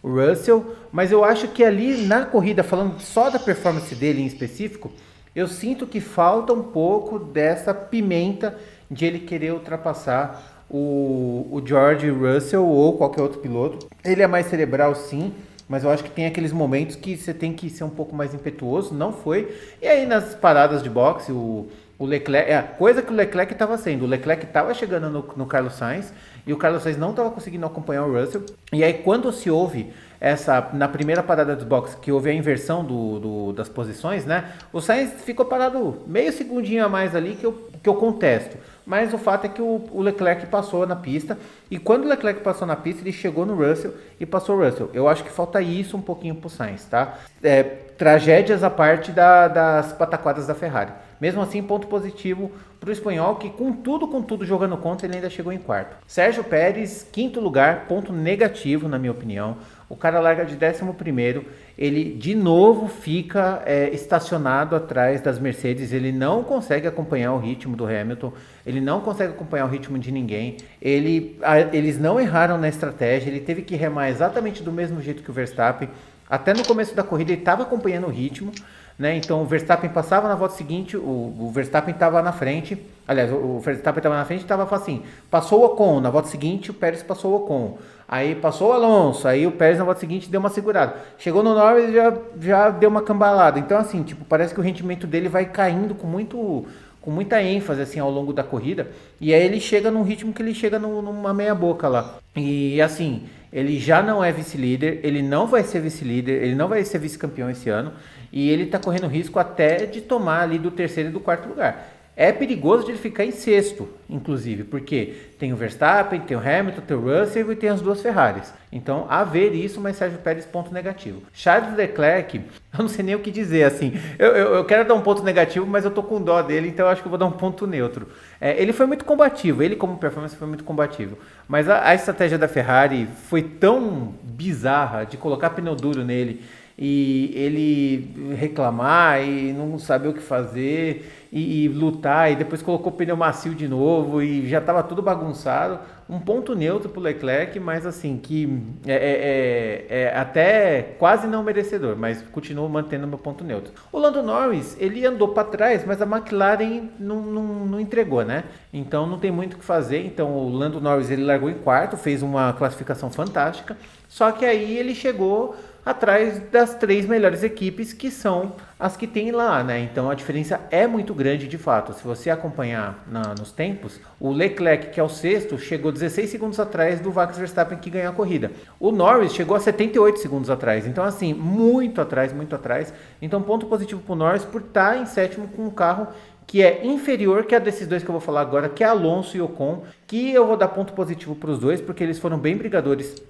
o Russell, mas eu acho que ali na corrida, falando só da performance dele em específico, eu sinto que falta um pouco dessa pimenta de ele querer ultrapassar o, o George Russell ou qualquer outro piloto. Ele é mais cerebral, sim. Mas eu acho que tem aqueles momentos que você tem que ser um pouco mais impetuoso, não foi. E aí nas paradas de boxe, o, o Leclerc, é a coisa que o Leclerc estava sendo. O Leclerc estava chegando no, no Carlos Sainz e o Carlos Sainz não estava conseguindo acompanhar o Russell. E aí quando se houve essa na primeira parada dos boxes que houve a inversão do, do- das posições, né? O Sainz ficou parado meio segundinho a mais ali que eu, que eu contesto. Mas o fato é que o, o Leclerc passou na pista e quando o Leclerc passou na pista ele chegou no Russell e passou o Russell. Eu acho que falta isso um pouquinho pro Sainz, tá? É, tragédias à parte da- das pataquadas da Ferrari. Mesmo assim, ponto positivo para o espanhol, que com tudo, com tudo jogando contra, ele ainda chegou em quarto. Sérgio Pérez, quinto lugar, ponto negativo, na minha opinião. O cara larga de décimo primeiro, ele de novo fica é, estacionado atrás das Mercedes, ele não consegue acompanhar o ritmo do Hamilton, ele não consegue acompanhar o ritmo de ninguém, ele, a- eles não erraram na estratégia, ele teve que remar exatamente do mesmo jeito que o Verstappen, até no começo da corrida ele estava acompanhando o ritmo, né? Então o Verstappen passava na volta seguinte, o, o Verstappen estava na frente. Aliás, o, o Verstappen estava na frente estava assim: passou o Ocon, na volta seguinte o Pérez passou o Ocon. Aí passou o Alonso, aí o Pérez na volta seguinte deu uma segurada. Chegou no Norris já, já deu uma cambalada. Então, assim, tipo, parece que o rendimento dele vai caindo com muito. Com muita ênfase assim ao longo da corrida, e aí ele chega num ritmo que ele chega no- numa meia boca lá. E assim, ele já não é vice-líder, ele não vai ser vice-líder, ele não vai ser vice-campeão esse ano. E ele está correndo risco até de tomar ali do terceiro e do quarto lugar. É perigoso de ele ficar em sexto, inclusive, porque tem o Verstappen, tem o Hamilton, tem o Russell e tem as duas Ferraris. Então, a ver isso, mas Sérgio Pérez, ponto negativo. Charles Leclerc, eu não sei nem o que dizer, assim. Eu, eu, eu quero dar um ponto negativo, mas eu tô com dó dele, então eu acho que eu vou dar um ponto neutro. É, ele foi muito combativo, ele como performance foi muito combativo. Mas a, a estratégia da Ferrari foi tão bizarra de colocar pneu duro nele e ele reclamar e não saber o que fazer e, e, lutar, e depois colocou o pneu macio de novo e já estava tudo bagunçado. Um ponto neutro para o Leclerc, mas assim, que é, é, é, é, até quase não merecedor, mas continuo mantendo meu ponto neutro. O Lando Norris, ele andou para trás, mas a McLaren não, não, não, entregou, né? Então não tem muito o que fazer. Então o Lando Norris ele largou em quarto, fez uma classificação fantástica, só que aí ele chegou atrás das três melhores equipes que são as que tem lá, né? Então a diferença é muito grande de fato. Se você acompanhar na, nos tempos, o Leclerc, que é o sexto, chegou 16 segundos atrás do Max Verstappen que ganhou a corrida. O Norris chegou a 78 segundos atrás. Então, assim, muito atrás, muito atrás. Então, ponto positivo para o Norris por estar tá em sétimo com um carro que é inferior que a desses dois que eu vou falar agora, que é Alonso e Ocon, que eu vou dar ponto positivo para os dois, porque eles foram bem brigadores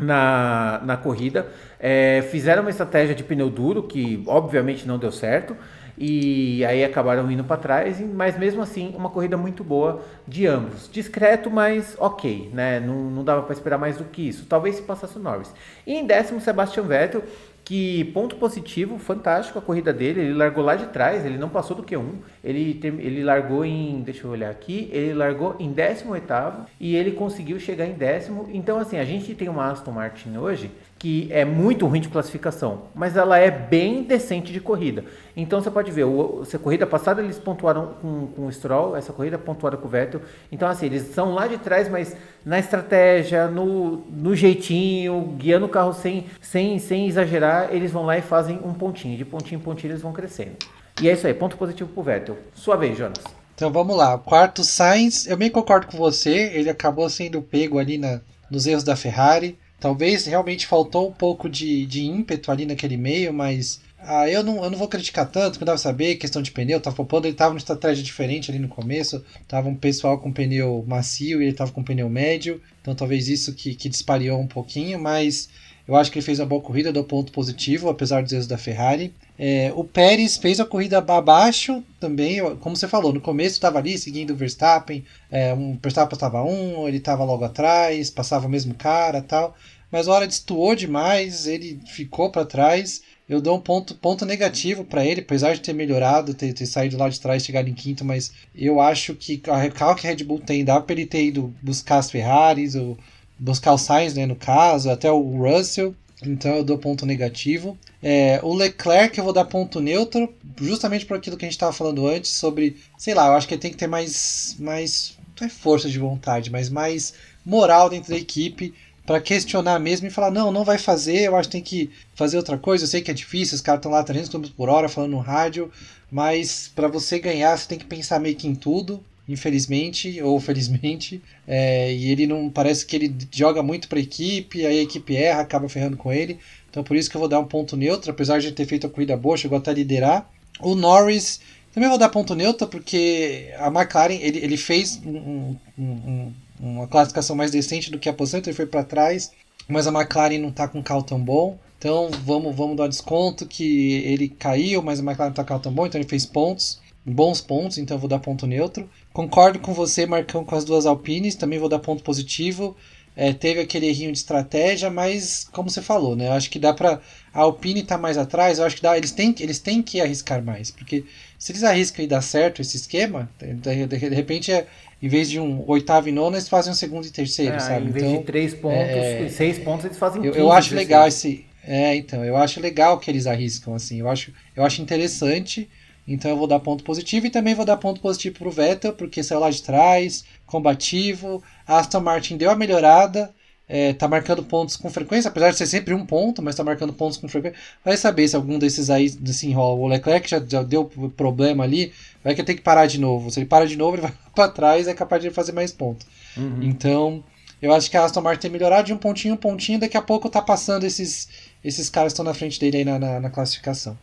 na, na corrida. É, fizeram uma estratégia de pneu duro, que obviamente não deu certo, e aí acabaram indo para trás, mas mesmo assim, uma corrida muito boa de ambos. Discreto, mas ok, né? Não, não dava para esperar mais do que isso. Talvez se passasse o Norris. E em décimo, Sebastian Vettel, que ponto positivo, fantástico a corrida dele, ele largou lá de trás, ele não passou do Q1, ele, ele largou em, deixa eu olhar aqui, ele largou em 18 e ele conseguiu chegar em décimo, então assim, a gente tem uma Aston Martin hoje que é muito ruim de classificação, mas ela é bem decente de corrida. Então você pode ver, o, corrida passada eles pontuaram com, com o Stroll, essa corrida pontuaram com o Vettel. Então assim, eles são lá de trás, mas na estratégia, no, no jeitinho, guiando o carro sem, sem, sem exagerar, eles vão lá e fazem um pontinho. De pontinho em pontinho eles vão crescendo. E é isso aí, ponto positivo pro Vettel. Sua vez, Jonas. Então vamos lá. Quarto Sainz, eu bem concordo com você, ele acabou sendo pego ali na, nos erros da Ferrari. Talvez realmente faltou um pouco de, de ímpeto ali naquele meio, mas ah, eu, não, eu não vou criticar tanto, porque dava saber, questão de pneu, tava poupando, ele tava numa estratégia diferente ali no começo, tava um pessoal com pneu macio e ele tava com pneu médio, então talvez isso que, que dispariou um pouquinho, mas eu acho que ele fez uma boa corrida, deu ponto positivo, apesar dos erros da Ferrari. É, o Pérez fez a corrida abaixo também, como você falou, no começo estava ali seguindo o Verstappen, é, um, Verstappen estava um, ele estava logo atrás, passava o mesmo cara tal, mas a hora destoou demais, ele ficou para trás. Eu dou um ponto, ponto negativo para ele, apesar de ter melhorado, ter, ter saído lá de trás, chegado em quinto, mas eu acho que a carro que a Red Bull tem, dá para ele ter ido buscar as Ferraris, ou buscar o Sainz, né, no caso, até o Russell, então eu dou ponto negativo. É, o Leclerc eu vou dar ponto neutro, justamente por aquilo que a gente estava falando antes, sobre, sei lá, eu acho que ele tem que ter mais, mais não é força de vontade, mas mais moral dentro da equipe para questionar mesmo e falar: não, não vai fazer, eu acho que tem que fazer outra coisa. Eu sei que é difícil, os caras estão lá 300 km por hora falando no rádio, mas para você ganhar, você tem que pensar meio que em tudo infelizmente ou felizmente. É, e ele não parece que ele joga muito para a equipe, aí a equipe erra, acaba ferrando com ele. Então por isso que eu vou dar um ponto neutro, apesar de ter feito a corrida boa, chegou até a liderar. O Norris também vou dar ponto neutro, porque a McLaren ele, ele fez um, um, um, uma classificação mais decente do que a posição, então ele foi para trás, mas a McLaren não está com um carro tão bom. Então vamos, vamos dar desconto que ele caiu, mas a McLaren está com um carro tão bom, então ele fez pontos bons pontos, então vou dar ponto neutro. Concordo com você, Marcão, com as duas Alpines, também vou dar ponto positivo. É, teve aquele errinho de estratégia, mas como você falou, né? Eu acho que dá para a Alpine tá mais atrás, eu acho que dá, eles têm, eles têm que arriscar mais, porque se eles arriscam e dá certo esse esquema, de, de, de repente é, em vez de um oitavo e nono, eles fazem um segundo e terceiro, é, sabe? Em vez então, de três pontos, é, seis pontos, eles fazem eu, eu acho legal esse. É, então, eu acho legal que eles arriscam, assim. Eu acho, eu acho interessante. Então eu vou dar ponto positivo e também vou dar ponto positivo para o Vettel, porque saiu lá de trás, combativo. A Aston Martin deu a melhorada, é, tá marcando pontos com frequência, apesar de ser sempre um ponto, mas tá marcando pontos com frequência. Vai saber se algum desses aí se enrola. O Leclerc já, já deu problema ali, vai que ter que parar de novo. Se ele para de novo, ele vai para trás é capaz de fazer mais pontos. Uhum. Então, eu acho que a Aston Martin tem melhorado de um pontinho um pontinho, daqui a pouco tá passando esses, esses caras estão na frente dele aí na, na, na, classificação.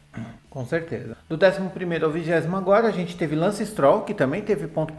Com certeza. Do 11 ao 20 agora, a gente teve Lance Stroll, que também teve ponto,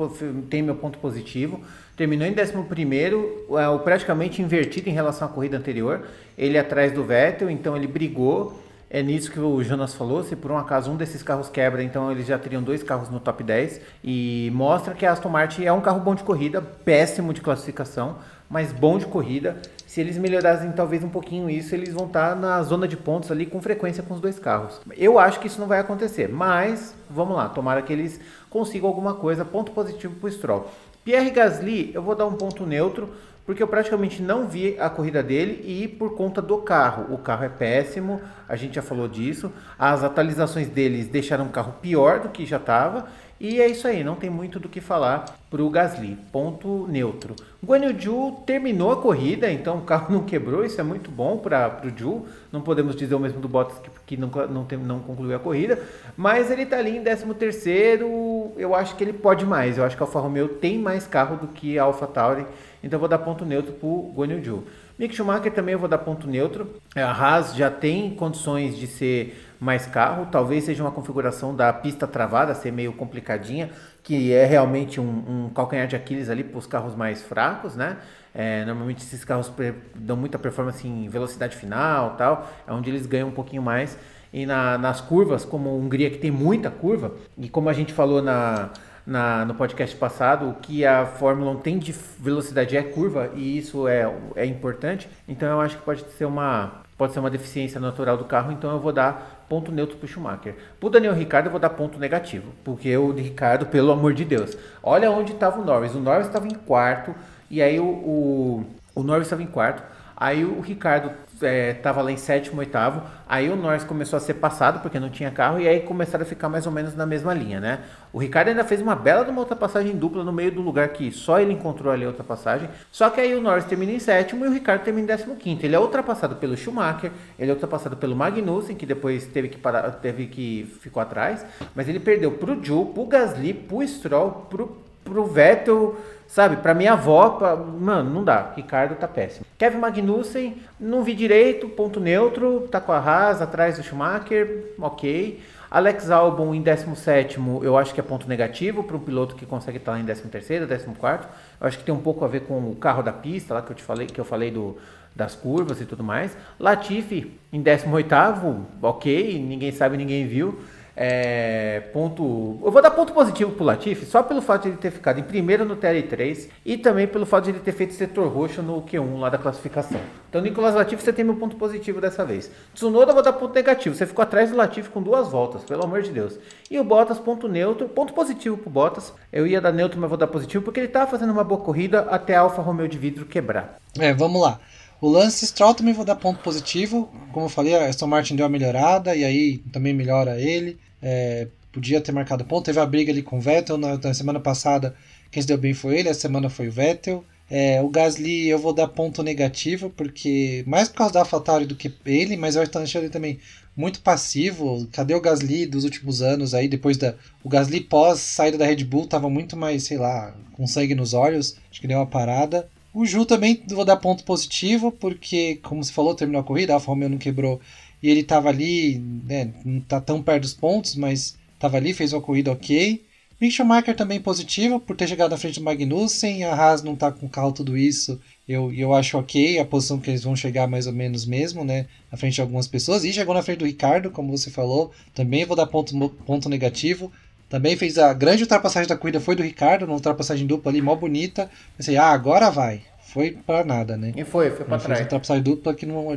tem meu ponto positivo. Terminou em 11, é, praticamente invertido em relação à corrida anterior. Ele atrás do Vettel, então ele brigou. É nisso que o Jonas falou, se por um acaso um desses carros quebra, então eles já teriam dois carros no top 10 e mostra que a Aston Martin é um carro bom de corrida, péssimo de classificação, mas bom de corrida. Se eles melhorassem talvez um pouquinho isso, eles vão estar na zona de pontos ali com frequência com os dois carros. Eu acho que isso não vai acontecer, mas vamos lá, tomara que eles consigam alguma coisa. Ponto positivo para o Stroll. Pierre Gasly, eu vou dar um ponto neutro, porque eu praticamente não vi a corrida dele e por conta do carro. O carro é péssimo, a gente já falou disso. As atualizações deles deixaram o carro pior do que já estava. E é isso aí, não tem muito do que falar para o Gasly. Ponto neutro. Guan Yu terminou a corrida, então o carro não quebrou, isso é muito bom para o Ju. Não podemos dizer o mesmo do Bottas que, que não, não, tem, não concluiu a corrida, mas ele está ali em 13 terceiro. Eu acho que ele pode mais. Eu acho que a Alfa Romeo tem mais carro do que a Alfa Tauri, então eu vou dar ponto neutro para o Guan Yu Mick Schumacher também eu vou dar ponto neutro. A Haas já tem condições de ser mais carro. Talvez seja uma configuração da pista travada ser meio complicadinha, que é realmente um, um calcanhar de Aquiles ali para os carros mais fracos, né? É, normalmente esses carros dão muita performance em velocidade final, tal, é onde eles ganham um pouquinho mais. E na, nas curvas, como a Hungria que tem muita curva, e como a gente falou na, na, no podcast passado, o que a Fórmula 1 tem de velocidade é curva, e isso é, é importante. Então eu acho que pode ser uma, pode ser uma deficiência natural do carro, então eu vou dar ponto neutro para o Schumacher. Para o Daniel Ricardo eu vou dar ponto negativo, porque o Ricardo, pelo amor de Deus, olha onde estava o Norris. O Norris estava em quarto, e aí o, o, o Norris estava em quarto, aí o Ricardo é, lá em sétimo, oitavo. Aí o Norris começou a ser passado porque não tinha carro e aí começaram a ficar mais ou menos na mesma linha, né? O Ricardo ainda fez uma bela de uma ultrapassagem dupla no meio do lugar que só ele encontrou ali a ultrapassagem. Só que aí o Norris termina em sétimo e o Ricardo termina em décimo quinto. Ele é ultrapassado pelo Schumacher, ele é ultrapassado pelo Magnussen, que depois teve que parar, teve que ficou atrás, mas ele perdeu pro Joe, pro Gasly, pro Stroll, pro, pro Vettel Sabe, pra minha avó, pra... mano, não dá. Ricardo tá péssimo. Kevin Magnussen, não vi direito, ponto neutro, tá com a Haas atrás do Schumacher, ok. Alex Albon em 17, eu acho que é ponto negativo para um piloto que consegue estar lá em 13, 14. Eu acho que tem um pouco a ver com o carro da pista, lá que eu te falei, que eu falei do, das curvas e tudo mais. Latifi em 18, ok, ninguém sabe, ninguém viu. É, ponto. Eu vou dar ponto positivo pro Latifi só pelo fato de ele ter ficado em primeiro no TL3 e também pelo fato de ele ter feito setor roxo no Q1 lá da classificação. Então, Nicolas Latifi, você tem meu ponto positivo dessa vez. Tsunoda, eu vou dar ponto negativo. Você ficou atrás do Latifi com duas voltas, pelo amor de Deus. E o Bottas, ponto neutro. Ponto positivo pro Bottas. Eu ia dar neutro, mas vou dar positivo porque ele tava fazendo uma boa corrida até a Alfa Romeo de vidro quebrar. É, vamos lá. O Lance Stroll também vou dar ponto positivo. Como eu falei, a Aston Martin deu uma melhorada e aí também melhora ele. É, podia ter marcado ponto. Teve a briga ali com o Vettel na, na, semana passada. Quem se deu bem foi ele, essa semana foi o Vettel. É, o Gasly eu vou dar ponto negativo, porque mais por causa da AlphaTauri do que ele, mas eu estou achando ele também muito passivo. Cadê o Gasly dos últimos anos aí, depois da. O Gasly pós saída da Red Bull tava muito mais, sei lá, com sangue nos olhos. Acho que deu uma parada. O Ju também vou dar ponto positivo, porque, como você falou, terminou a corrida, a Alfa Romeo não quebrou e ele estava ali, né, não tá tão perto dos pontos, mas estava ali, fez uma corrida ok. Mick Schumacher também positivo por ter chegado na frente do Magnussen, a Haas não tá com o carro tudo isso, eu, eu acho ok a posição que eles vão chegar mais ou menos mesmo, né, na frente de algumas pessoas, e chegou na frente do Ricardo, como você falou, também vou dar ponto, ponto negativo, também fez a grande ultrapassagem da corrida, foi do Ricardo, uma ultrapassagem dupla ali, mó bonita, pensei, ah, agora vai, foi para nada, né. E foi, foi para trás. Ultrapassagem dupla que não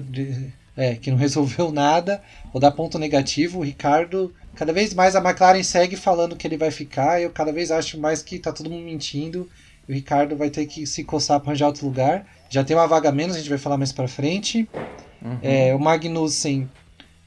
é, que não resolveu nada. Vou dar ponto negativo. O Ricardo, cada vez mais a McLaren segue falando que ele vai ficar. Eu cada vez acho mais que tá todo mundo mentindo. E o Ricardo vai ter que se coçar para arranjar outro lugar. Já tem uma vaga menos, a gente vai falar mais para frente. Uhum. É, o Magnussen,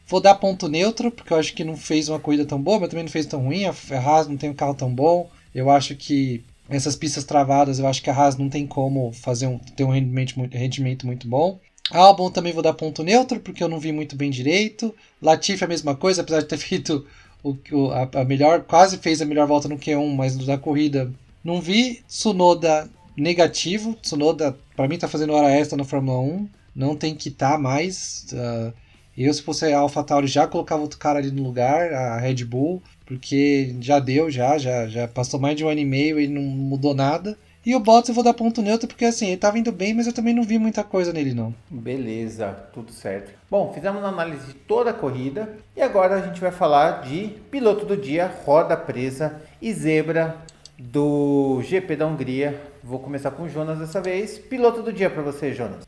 vou dar ponto neutro, porque eu acho que não fez uma corrida tão boa, mas também não fez tão ruim. A Haas não tem um carro tão bom. Eu acho que essas pistas travadas, eu acho que a Haas não tem como fazer um, ter um rendimento, rendimento muito bom. Albon também vou dar ponto neutro, porque eu não vi muito bem direito. Latifi a mesma coisa, apesar de ter feito o, o, a, a, melhor, quase fez a melhor volta no Q1, mas na corrida não vi. Tsunoda negativo. Tsunoda, para mim, tá fazendo hora extra na Fórmula 1. Não tem que estar tá mais. Uh, eu, se fosse a AlphaTauri, já colocava outro cara ali no lugar, a Red Bull, porque já deu, já, já, já passou mais de um ano e meio e não mudou nada. E o Bottas eu vou dar ponto neutro porque assim, ele tava indo bem, mas eu também não vi muita coisa nele não. Beleza, tudo certo. Bom, fizemos uma análise de toda a corrida e agora a gente vai falar de piloto do dia, roda presa e zebra do GP da Hungria. Vou começar com o Jonas dessa vez. Piloto do dia para você, Jonas.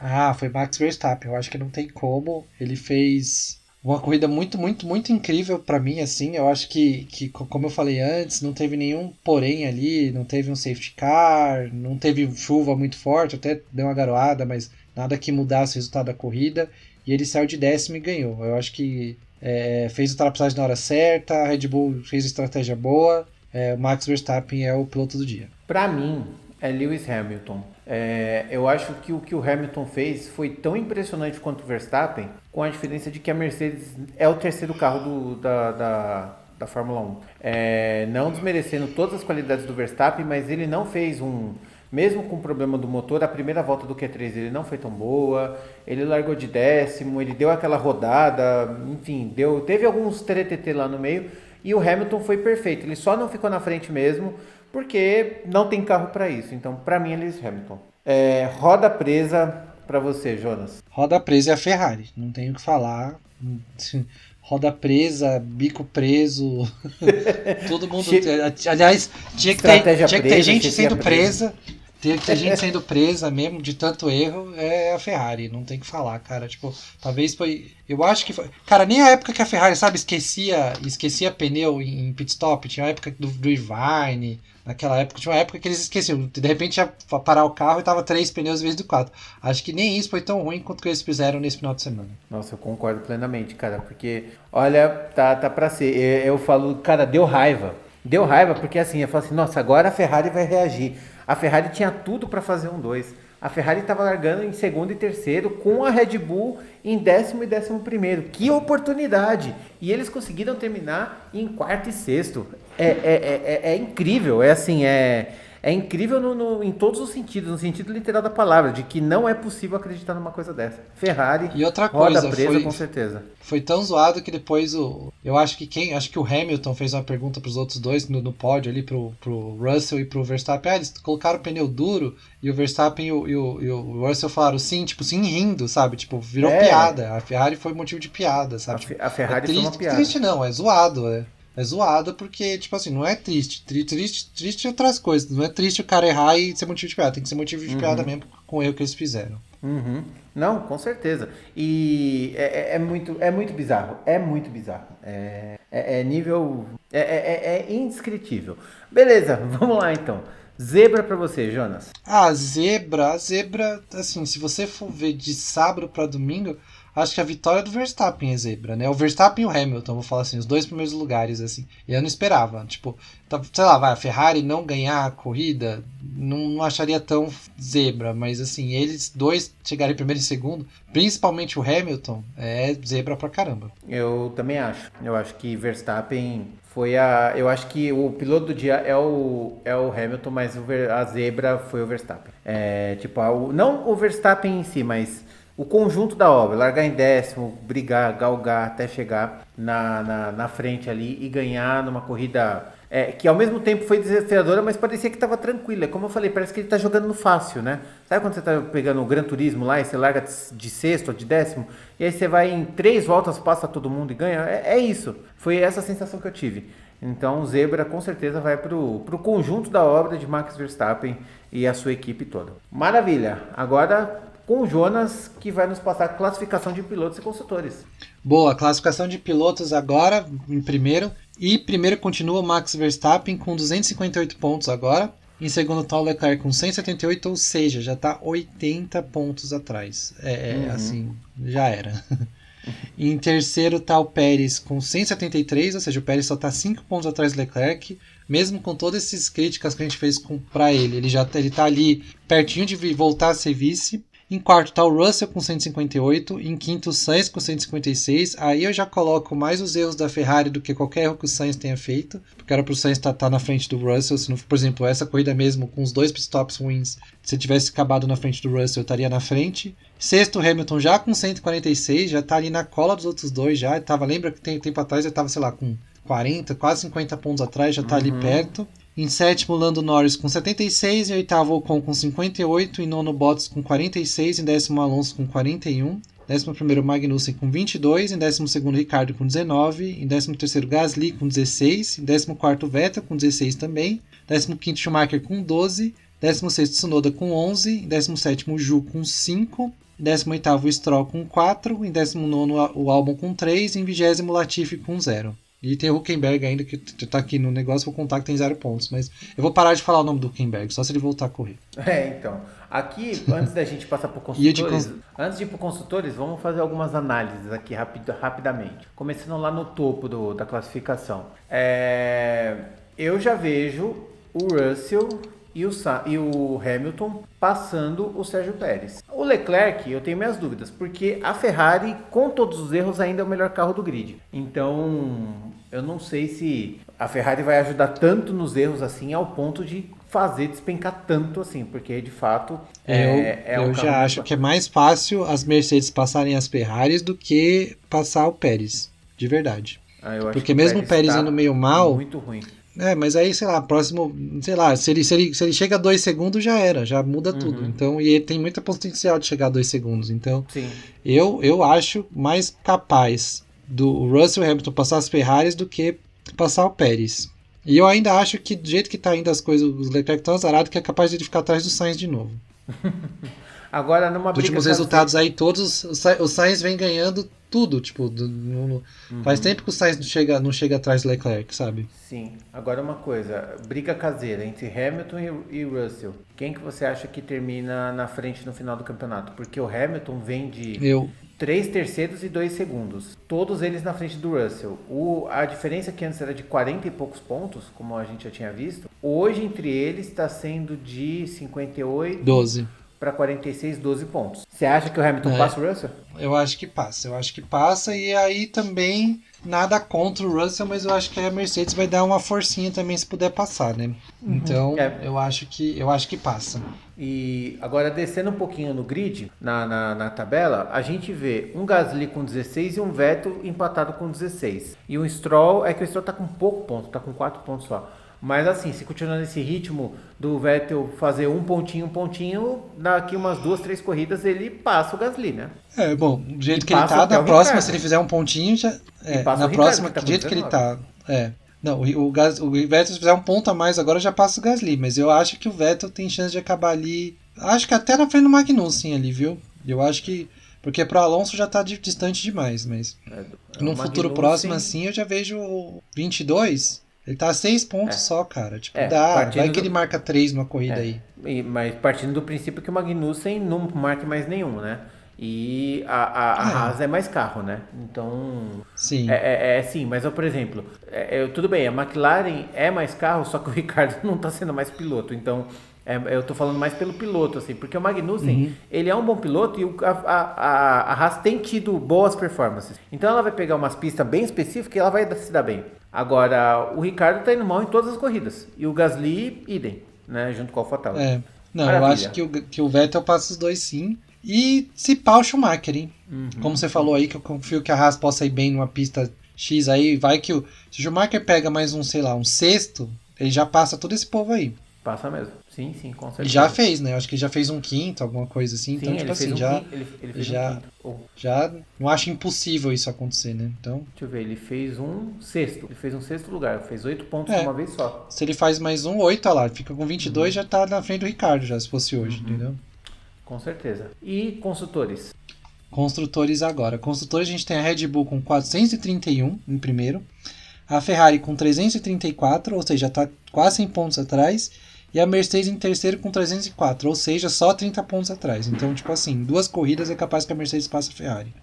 Ah, foi Max Verstappen. Eu acho que não tem como. Ele fez uma corrida muito, muito, muito incrível para mim, assim. Eu acho que, que, como eu falei antes, não teve nenhum porém ali, não teve um safety car, não teve chuva muito forte, até deu uma garoada, mas nada que mudasse o resultado da corrida. E ele saiu de décimo e ganhou. Eu acho que é, fez a ultrapassagem na hora certa, a Red Bull fez estratégia boa. É, Max Verstappen é o piloto do dia. Para mim, é Lewis Hamilton. É, eu acho que o que o Hamilton fez foi tão impressionante quanto o Verstappen, com a diferença de que a Mercedes é o terceiro carro do, da, da, da Fórmula 1. É, não desmerecendo todas as qualidades do Verstappen, mas ele não fez um. Mesmo com o problema do motor, a primeira volta do Q3 ele não foi tão boa. Ele largou de décimo, ele deu aquela rodada, enfim, deu, teve alguns TTT lá no meio. E o Hamilton foi perfeito. Ele só não ficou na frente mesmo porque não tem carro para isso. Então, para mim, é Lewis Hamilton. É, roda presa para você, Jonas. Roda presa é a Ferrari, não tenho o que falar. Roda presa, bico preso, todo mundo. Aliás, tinha que ter, tinha que ter gente sendo presa. presa ter, ter gente sendo presa mesmo de tanto erro é a Ferrari, não tem que falar, cara. Tipo, talvez foi. Eu acho que foi. Cara, nem a época que a Ferrari, sabe, esquecia esquecia pneu em, pit stop, tinha a época do, do Irvine, naquela época, tinha uma época que eles esqueciam. De repente ia parar o carro e tava três pneus em vez de quatro. Acho que nem isso foi tão ruim quanto que eles fizeram nesse final de semana. Nossa, eu concordo plenamente, cara, porque, olha, tá, tá pra ser. Eu, eu falo, cara, deu raiva. Deu raiva porque assim, eu falo assim, nossa, agora a Ferrari vai reagir. A Ferrari tinha tudo para fazer um 2. A Ferrari estava largando em segundo e terceiro, com a Red Bull em décimo e décimo primeiro. Que oportunidade! E eles conseguiram terminar em quarto e sexto. É, é, é, é, é incrível, é assim, é é incrível no, no, em todos os sentidos, no sentido literal da palavra, de que não é possível acreditar numa coisa dessa. Ferrari, e outra coisa, roda presa foi, com certeza. Foi tão zoado que depois o. Eu acho que quem. Acho que o Hamilton fez uma pergunta para os outros dois no, no pódio ali, pro, pro Russell e pro Verstappen. Ah, eles colocaram o pneu duro e o Verstappen e o, e o, e o Russell falaram sim, tipo, sim, rindo, sabe? Tipo, virou é. piada. A Ferrari foi motivo de piada, sabe? A, tipo, a Ferrari é triste, foi uma piada. Triste não, é zoado, é é zoada porque, tipo assim, não é triste. Triste, triste é outras coisas. Não é triste o cara errar e ser motivo de piada. Tem que ser motivo de uhum. piada mesmo com o erro que eles fizeram. Uhum. Não, com certeza. E é, é, é, muito, é muito bizarro. É muito bizarro. É, é, é nível. É, é, é indescritível. Beleza, vamos lá então. Zebra para você, Jonas. Ah, zebra, zebra, assim, se você for ver de sábado para domingo, acho que a vitória do Verstappen é zebra, né? O Verstappen e o Hamilton, vou falar assim, os dois primeiros lugares, assim. E eu não esperava. Tipo, tá, sei lá, vai, a Ferrari não ganhar a corrida, não, não acharia tão zebra, mas assim, eles dois chegarem primeiro e segundo, principalmente o Hamilton, é zebra pra caramba. Eu também acho. Eu acho que Verstappen foi a. Eu acho que o piloto do dia é o, é o Hamilton, mas o, a zebra foi o Verstappen. É, tipo, a, o, não o Verstappen em si, mas o conjunto da obra, largar em décimo, brigar, galgar até chegar na, na, na frente ali e ganhar numa corrida é, que ao mesmo tempo foi desafiadora, mas parecia que estava tranquila. Como eu falei, parece que ele está jogando no fácil, né? Sabe quando você está pegando o Gran Turismo lá e você larga de sexto ou de décimo, e aí você vai em três voltas, passa todo mundo e ganha? É, é isso. Foi essa sensação que eu tive. Então, Zebra com certeza vai para o conjunto da obra de Max Verstappen e a sua equipe toda. Maravilha! Agora com o Jonas, que vai nos passar a classificação de pilotos e consultores. Boa, classificação de pilotos agora, em primeiro. E primeiro continua Max Verstappen com 258 pontos agora. Em segundo está o Leclerc com 178, ou seja, já está 80 pontos atrás. É, é uhum. assim, já era. em terceiro está o Pérez com 173, ou seja, o Pérez só está 5 pontos atrás do Leclerc. Mesmo com todas essas críticas que a gente fez para ele, ele já ele tá ali pertinho de voltar a ser vice. Em quarto está o Russell com 158. Em quinto, o Sainz com 156. Aí eu já coloco mais os erros da Ferrari do que qualquer erro que o Sainz tenha feito. Porque era para o Sainz estar tá, tá na frente do Russell. Se não, por exemplo, essa corrida mesmo, com os dois pitstops ruins, se tivesse acabado na frente do Russell, eu estaria na frente. Sexto, Hamilton já com 146. Já está ali na cola dos outros dois. já tava Lembra que tem tempo atrás ele estava, sei lá, com 40, quase 50 pontos atrás, já está uhum. ali perto. Em sétimo, Lando Norris com 76. Em oitavo, Ocon com 58. Em nono, Bottas com 46. Em décimo, Alonso com 41. Décimo primeiro, Magnussen com 22. Em décimo segundo, Ricardo com 19. Em décimo terceiro, Gasly com 16. Em décimo quarto, Vettel com 16 também. Décimo quinto, Schumacher com 12. Décimo sexto, Tsunoda com 11. Em décimo sétimo, Ju com 5. Em 18 o Stroll com 4. Em 19 o Albon com 3. Em 20 o Latifi com 0. E tem o Huckenberg ainda, que tá aqui no negócio, vou contar que tem 0 pontos. Mas eu vou parar de falar o nome do Huckenberg, só se ele voltar a correr. É, então. Aqui, antes da gente passar para consultores, cons... antes de ir para consultores, vamos fazer algumas análises aqui rapid, rapidamente. Começando lá no topo do, da classificação. É, eu já vejo o Russell e o, e o Hamilton passando o Sérgio Pérez. O Leclerc, eu tenho minhas dúvidas, porque a Ferrari, com todos os erros, ainda é o melhor carro do grid. Então, eu não sei se a Ferrari vai ajudar tanto nos erros assim ao ponto de fazer despencar tanto assim, porque de fato é, eu, é eu já acho que é mais fácil as Mercedes passarem as Ferraris do que passar o Pérez, de verdade. Ah, porque mesmo o Pérez, Pérez tá indo meio mal, muito ruim. É, mas aí, sei lá, próximo, sei lá, se ele, se ele, se ele chega a dois segundos já era, já muda uhum. tudo. Então, e ele tem muita potencial de chegar a dois segundos. Então, Sim. eu eu acho mais capaz do Russell Hamilton passar as Ferraris do que passar o Pérez. E eu ainda acho que do jeito que tá indo as coisas, os Leclerc tão azarado que é capaz de ele ficar atrás do Sainz de novo. Agora, numa Os últimos resultados aí, todos, o Sainz vem ganhando tudo, tipo, do, no, uhum. faz tempo que o Sainz não chega, não chega atrás do Leclerc, sabe? Sim. Agora uma coisa, briga caseira entre Hamilton e, e, Russell. Quem que você acha que termina na frente no final do campeonato? Porque o Hamilton vem de eu. três terceiros e dois segundos. Todos eles na frente do Russell. O, a diferença que antes era de 40 e poucos pontos, como a gente já tinha visto, hoje entre eles está sendo de 58... 12 para 46, 12 pontos. Você acha que o Hamilton é, passa o Russell? Eu acho que passa, eu acho que passa e aí também nada contra o Russell, mas eu acho que a Mercedes vai dar uma forcinha também se puder passar, né? Uhum. Então, é. eu acho que eu acho que passa. E agora descendo um pouquinho no grid, na, na, na, tabela, a gente vê um Gasly com 16 e um Vettel empatado com 16. E o Stroll, é que o Stroll tá com pouco ponto, tá com 4 pontos só. Mas assim, se continuar nesse ritmo do Vettel fazer um pontinho, um pontinho, daqui umas duas, três corridas ele passa o Gasly, né? É, bom, do jeito que ele tá, na próxima, Ricardo. se ele fizer um pontinho, já. É, na próxima, tá do jeito que ele tá. É. Não, o, Gas, o Vettel, se fizer um ponto a mais agora, já passa o Gasly. Mas eu acho que o Vettel tem chance de acabar ali. Acho que até na frente do Magnussen ali, viu? Eu acho que. Porque pro Alonso já tá distante demais, mas. É, é num futuro próximo, assim, eu já vejo 22. Ele tá a seis pontos é. só, cara. Tipo, é, dá. Vai que ele marca três numa corrida é. aí. E, mas partindo do princípio que o Magnussen não marque mais nenhum, né? E a, a, a é. Haas é mais carro, né? Então. Sim. É, é, é sim, mas eu, por exemplo, é, eu, tudo bem, a McLaren é mais carro, só que o Ricardo não tá sendo mais piloto. Então, é, eu tô falando mais pelo piloto, assim, porque o Magnussen, uhum. ele é um bom piloto e o, a, a, a Haas tem tido boas performances. Então ela vai pegar umas pistas bem específicas e ela vai se dar bem. Agora, o Ricardo tá indo mal em todas as corridas. E o Gasly, idem, né? Junto com o AlphaTauri. É. Não, Maravilha. eu acho que o, que o Vettel passa os dois sim. E se pau o Schumacher, hein? Uhum. Como você falou aí, que eu confio que a Haas possa ir bem numa pista X aí, vai que o. Se o Schumacher pega mais um, sei lá, um sexto, ele já passa todo esse povo aí. Passa mesmo. Sim, sim, com certeza. E já fez, né? Acho que já fez um quinto, alguma coisa assim. Sim, então, tipo assim, um já. Quinto, ele, ele já, um já não acho impossível isso acontecer, né? Então. Deixa eu ver, ele fez um sexto. Ele fez um sexto lugar. Fez oito pontos é, uma vez só. Se ele faz mais um, oito, olha lá. Fica com 22, uhum. já tá na frente do Ricardo, já, se fosse hoje, uhum. entendeu? Com certeza. E construtores? Construtores agora. Construtores a gente tem a Red Bull com 431 em primeiro. A Ferrari com 334, ou seja, está quase 100 pontos atrás e a Mercedes em terceiro com 304, ou seja, só 30 pontos atrás. Então, tipo assim, duas corridas é capaz que a Mercedes passe a Ferrari.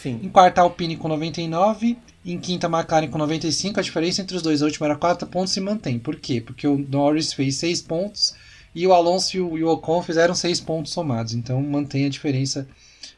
Sim. Em quarta, a Alpine com 99, em quinta, a McLaren com 95. A diferença entre os dois, a última era 4 pontos, se mantém. Por quê? Porque o Norris fez 6 pontos e o Alonso e o Ocon fizeram 6 pontos somados. Então, mantém a diferença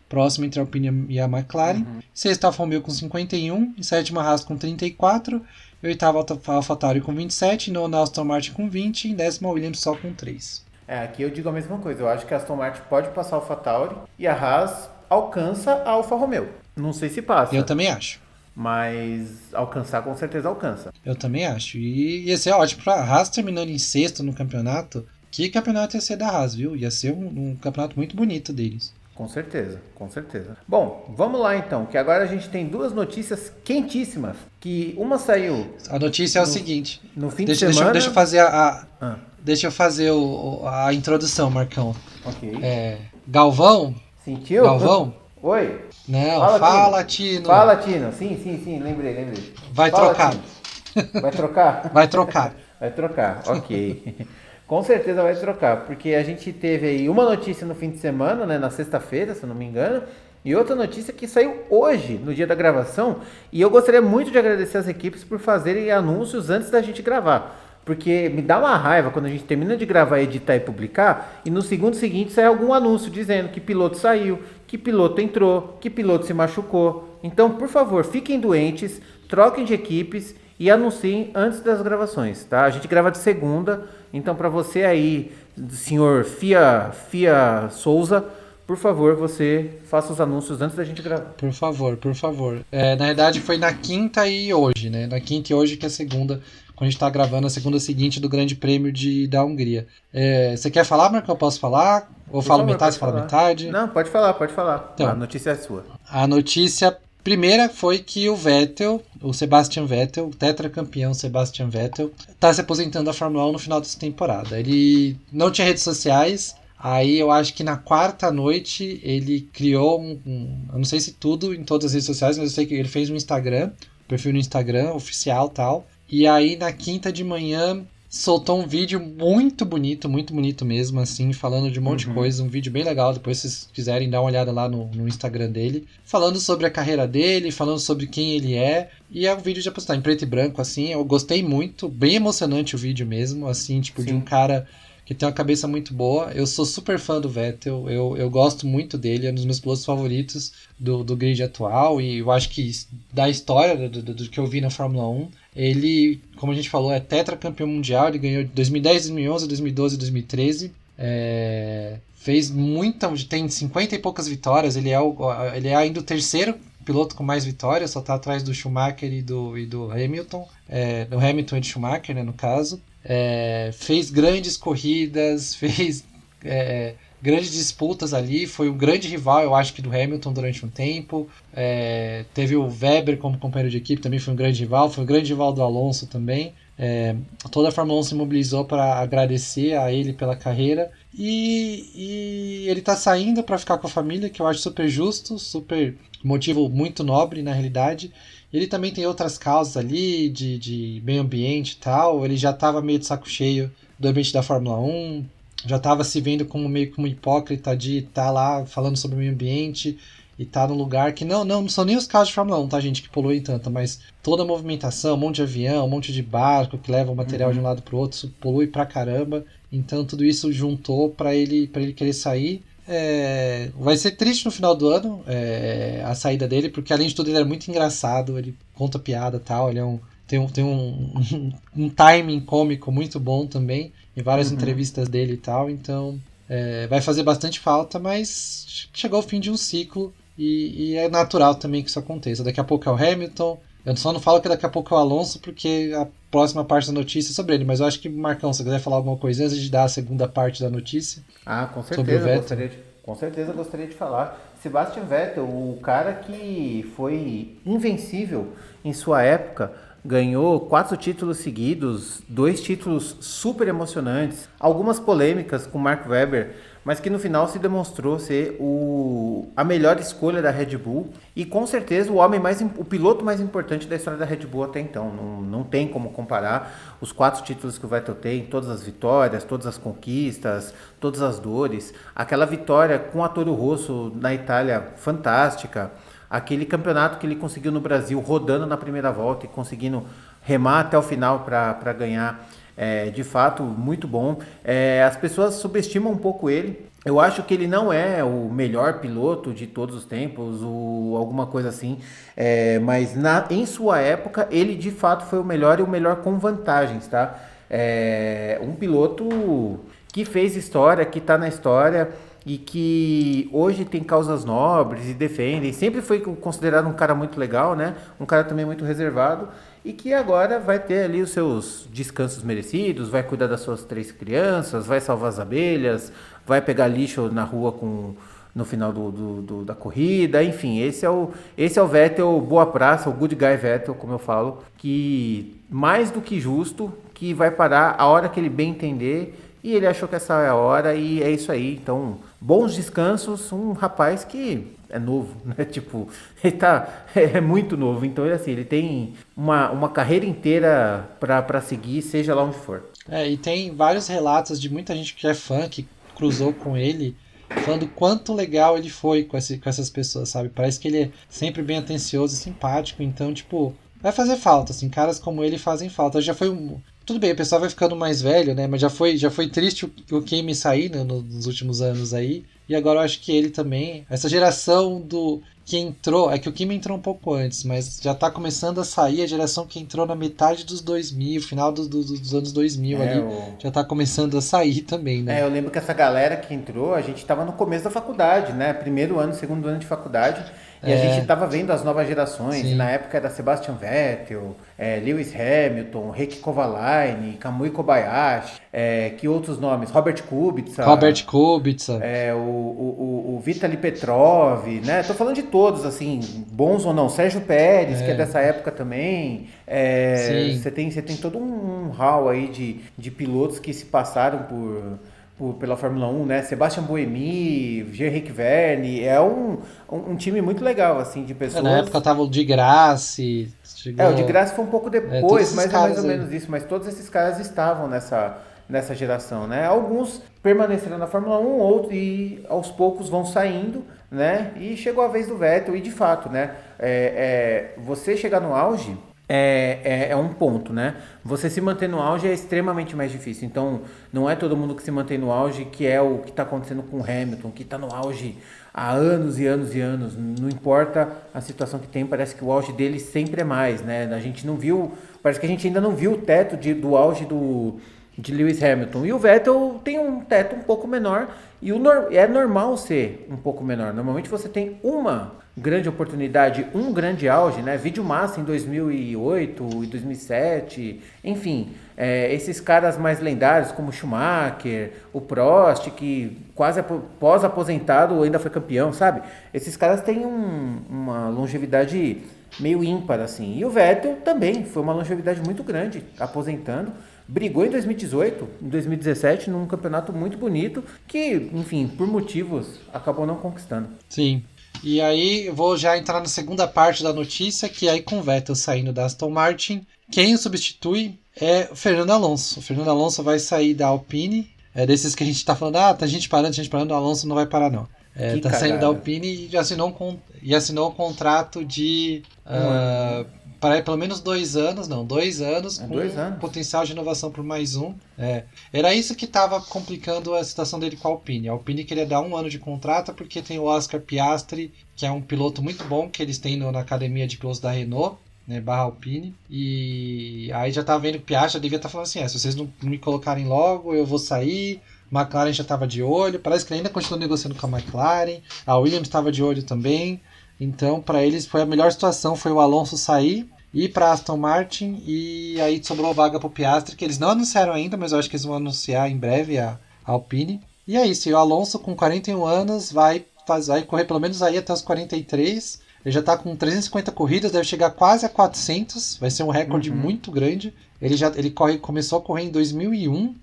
próxima entre a Alpine e a McLaren. Uhum. Sexta, Alfa Romeo com 51, em sétima, Haas com 34 em oitavo, AlphaTauri com 27. Nono, Aston Martin com 20. Em décimo, Williams só com 3. É, aqui eu digo a mesma coisa. Eu acho que a Aston Martin pode passar a AlphaTauri e a Haas alcança a Alfa Romeo. Não sei se passa. Eu também acho. Mas alcançar com certeza alcança. Eu também acho. E ia ser ótimo para a Haas terminando em sexto no campeonato. Que campeonato ia ser da Haas, viu? Ia ser um, um campeonato muito bonito deles. Com certeza, com certeza. Bom, vamos lá então, que agora a gente tem duas notícias quentíssimas. Que uma saiu. A notícia no, é o seguinte. No fim deixa, de semana. Deixa, deixa eu fazer a. a ah. Deixa eu fazer o, a introdução, Marcão. Ok. É, Galvão Sentiu? Galvão? Oi? Não, fala, fala Tino. Tino. Fala, Tino. Sim, sim, sim, lembrei, lembrei. Vai fala, trocar. Tino. Vai trocar? Vai trocar. Vai trocar, ok. Com certeza vai trocar, porque a gente teve aí uma notícia no fim de semana, né, na sexta-feira, se não me engano, e outra notícia que saiu hoje, no dia da gravação, e eu gostaria muito de agradecer as equipes por fazerem anúncios antes da gente gravar. Porque me dá uma raiva quando a gente termina de gravar, editar e publicar, e no segundo seguinte sai algum anúncio dizendo que piloto saiu, que piloto entrou, que piloto se machucou. Então, por favor, fiquem doentes, troquem de equipes e anunciem antes das gravações, tá? A gente grava de segunda, então para você aí, senhor Fia, Fia Souza, por favor, você faça os anúncios antes da gente gravar. Por favor, por favor. É, na verdade foi na quinta e hoje, né? Na quinta e hoje que é a segunda, quando a gente tá gravando a segunda seguinte do Grande Prêmio de, da Hungria. É, você quer falar, Marco? Eu posso falar? Ou falo favor, metade, você fala metade? Não, pode falar, pode falar. Então, a notícia é sua. A notícia Primeira foi que o Vettel, o Sebastian Vettel, o tetracampeão Sebastian Vettel, está se aposentando da Fórmula 1 no final dessa temporada. Ele não tinha redes sociais, aí eu acho que na quarta noite ele criou um, um, Eu não sei se tudo em todas as redes sociais, mas eu sei que ele fez um Instagram, perfil no Instagram oficial tal. E aí na quinta de manhã soltou um vídeo muito bonito, muito bonito mesmo, assim, falando de um monte uhum. de coisa, um vídeo bem legal, depois se vocês quiserem dar uma olhada lá no, no, Instagram dele, falando sobre a carreira dele, falando sobre quem ele é, e é um vídeo de apostar em preto e branco, assim, eu gostei muito, bem emocionante o vídeo mesmo, assim, tipo, Sim. de um cara que tem uma cabeça muito boa. Eu sou super fã do Vettel, eu, eu gosto muito dele, é um dos meus pilotos favoritos do, do grid atual, e eu acho que da história do, do, do que eu vi na Fórmula 1, ele, como a gente falou, é tetracampeão mundial. Ele ganhou 2010, 2011, 2012 e 2013. É, fez muita. Tem 50 e poucas vitórias. Ele é, o, ele é ainda o terceiro piloto com mais vitórias, só está atrás do Schumacher e do, e do Hamilton. É, do Hamilton e do Schumacher, né, no caso. É, fez grandes corridas, fez é, grandes disputas ali, foi um grande rival, eu acho que do Hamilton durante um tempo. É, teve o Weber como companheiro de equipe, também foi um grande rival, foi um grande rival do Alonso também. É, toda a Fórmula 1 se mobilizou para agradecer a ele pela carreira e, e ele está saindo para ficar com a família, que eu acho super justo, super motivo muito nobre na realidade. Ele também tem outras causas ali de, de meio ambiente e tal. Ele já estava meio de saco cheio do ambiente da Fórmula 1, já estava se vendo como meio como hipócrita de estar tá lá falando sobre o meio ambiente e tá num lugar que não, não, não são nem os carros de Fórmula 1, tá, gente, que poluem tanto, mas toda a movimentação, um monte de avião, um monte de barco que leva o material uhum. de um lado pro outro, polui pra caramba. Então tudo isso juntou para ele para ele querer sair. É, vai ser triste no final do ano é, a saída dele, porque além de tudo ele é muito engraçado, ele conta piada tal, ele é um, tem, um, tem um, um timing cômico muito bom também em várias uhum. entrevistas dele e tal, então é, vai fazer bastante falta, mas chegou o fim de um ciclo e, e, é natural também que isso aconteça. Daqui a pouco é o Hamilton, eu só não falo que daqui a pouco é o Alonso, porque a próxima parte da notícia é sobre ele, mas eu acho que, Marcão, se quiser falar alguma coisa antes de dar a segunda parte da notícia. Ah, com certeza, gostaria de, com certeza gostaria de falar. Sebastian Vettel, o cara que foi invencível em sua época, ganhou quatro títulos seguidos, dois títulos super emocionantes, algumas polêmicas com Mark Webber, mas que no final se demonstrou ser o, a melhor escolha da Red Bull e com certeza o homem mais o piloto mais importante da história da Red Bull até então. Não, não tem como comparar os quatro títulos que o Vettel tem, todas as vitórias, todas as conquistas, todas as dores, aquela vitória com a Toro Rosso na Itália fantástica aquele campeonato que ele conseguiu no Brasil, rodando na primeira volta e conseguindo remar até o final para ganhar. É, de fato, muito bom. É, as pessoas subestimam um pouco ele. Eu acho que ele não é o melhor piloto de todos os tempos, ou alguma coisa assim, é, mas na, em sua época ele de fato foi o melhor e o melhor com vantagens, tá? É, um piloto que fez história, que está na história e que hoje tem causas nobres e defende, e sempre foi considerado um cara muito legal, né? Um cara também muito reservado. E que agora vai ter ali os seus descansos merecidos, vai cuidar das suas três crianças, vai salvar as abelhas, vai pegar lixo na rua com no final do, do, do, da corrida, enfim, esse é o esse é o Vettel boa praça, o good guy Vettel, como eu falo, que mais do que justo, que vai parar a hora que ele bem entender e ele achou que essa é a hora e é isso aí. Então, bons descansos, um rapaz que é novo, né? Tipo, ele tá é, muito novo, então assim, ele tem uma, uma carreira inteira para seguir, seja lá onde for. É, e tem vários relatos de muita gente que é fã, que cruzou com ele, falando quanto legal ele foi com, esse, com essas pessoas, sabe? Parece que ele é sempre bem atencioso e simpático, então, tipo, vai fazer falta, assim, caras como ele fazem falta. Já foi um. Tudo bem, o pessoal vai ficando mais velho, né? Mas já foi, já foi triste o, o Kimi sair né, nos últimos anos aí. E agora eu acho que ele também. Essa geração do que entrou, é que o Kim entrou um pouco antes, mas já tá começando a sair a geração que entrou na metade dos 2000, final do, do, dos anos 2000 é, ali, o... já tá começando a sair também, né? É, eu lembro que essa galera que entrou, a gente tava no começo da faculdade, né? Primeiro ano, segundo ano de faculdade. E é. a gente estava vendo as novas gerações, Sim. na época era Sebastian Vettel, é, Lewis Hamilton, Reiki Kovalainen, Kamui Kobayashi, é, que outros nomes? Robert Kubica. Robert Kubica. É, o, o, o, Vitaly Petrov, né? Tô falando de todos, assim, bons ou não. Sérgio Pérez, que é, é. dessa época também. É, você tem, tem todo um, um hall aí de, de pilotos que se passaram por por, pela Fórmula 1, né? Sebastian Buemi, Gerrick Verne, é um, um, um, time muito legal, assim, de pessoas. Na época tava o de Graça. Chegou... É, o de Graça foi um pouco depois, é, mas é mais ou aí. menos isso. Mas todos esses caras estavam nessa, nessa geração, né? Alguns permaneceram na Fórmula 1, outros e aos poucos vão saindo, né? E chegou a vez do Vettel e de fato, né? É, é, você chegar no auge é, é, é, um ponto, né? Você se manter no auge é extremamente mais difícil. Então, não é todo mundo que se mantém no auge que é o que está acontecendo com o Hamilton, que está no auge há anos e anos e anos. Não importa a situação que tem, parece que o auge dele sempre é mais, né? A gente não viu, parece que a gente ainda não viu o teto de, do auge do, de Lewis Hamilton. E o Vettel tem um teto um pouco menor e o, é normal ser um pouco menor. Normalmente você tem uma grande oportunidade, um grande auge, né? Vídeo massa em 2008 e 2007, enfim, é, esses caras mais lendários como Schumacher, o Prost, que quase pós-aposentado ainda foi campeão, sabe? Esses caras têm um, uma longevidade meio ímpar, assim. E o Vettel também foi uma longevidade muito grande, aposentando. Brigou em 2018, em 2017, num campeonato muito bonito, que, enfim, por motivos, acabou não conquistando. Sim, e aí eu vou já entrar na segunda parte da notícia, que aí com o Vettel saindo da Aston Martin, quem o substitui é o Fernando Alonso. O Fernando Alonso vai sair da Alpine, é desses que a gente tá falando, ah, tá gente parando, gente parando, o Alonso não vai parar não. É, tá cagada. saindo da Alpine e assinou um, e assinou um contrato de uh, para pelo menos dois anos, não, dois anos, é, com dois anos. potencial de inovação por mais um. É. Era isso que estava complicando a situação dele com a Alpine. A Alpine queria dar um ano de contrato porque tem o Oscar Piastri, que é um piloto muito bom que eles têm na academia de pilotos da Renault. Né, barra Alpine, e aí já tava vendo que Piastri devia estar tá falando assim: é, se vocês não me colocarem logo, eu vou sair. McLaren já estava de olho, parece que ainda continua negociando com a McLaren. A Williams estava de olho também. Então, para eles foi a melhor situação foi o Alonso sair ir para Aston Martin e aí sobrou vaga para o Piastri, que eles não anunciaram ainda, mas eu acho que eles vão anunciar em breve a, a Alpine. E é isso, e o Alonso com 41 anos vai, faz, vai correr pelo menos aí até os 43. Ele já está com 350 corridas, deve chegar quase a 400, vai ser um recorde uhum. muito grande. Ele já ele corre, começou a correr em 2001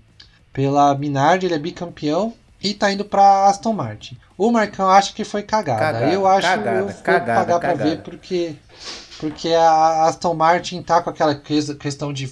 pela Minardi, ele é bicampeão e está indo para Aston Martin. O Marcão acha que foi cagada. cagada eu acho cagada, eu vou cagada, pagar para ver porque porque a Aston Martin tá com aquela questão de.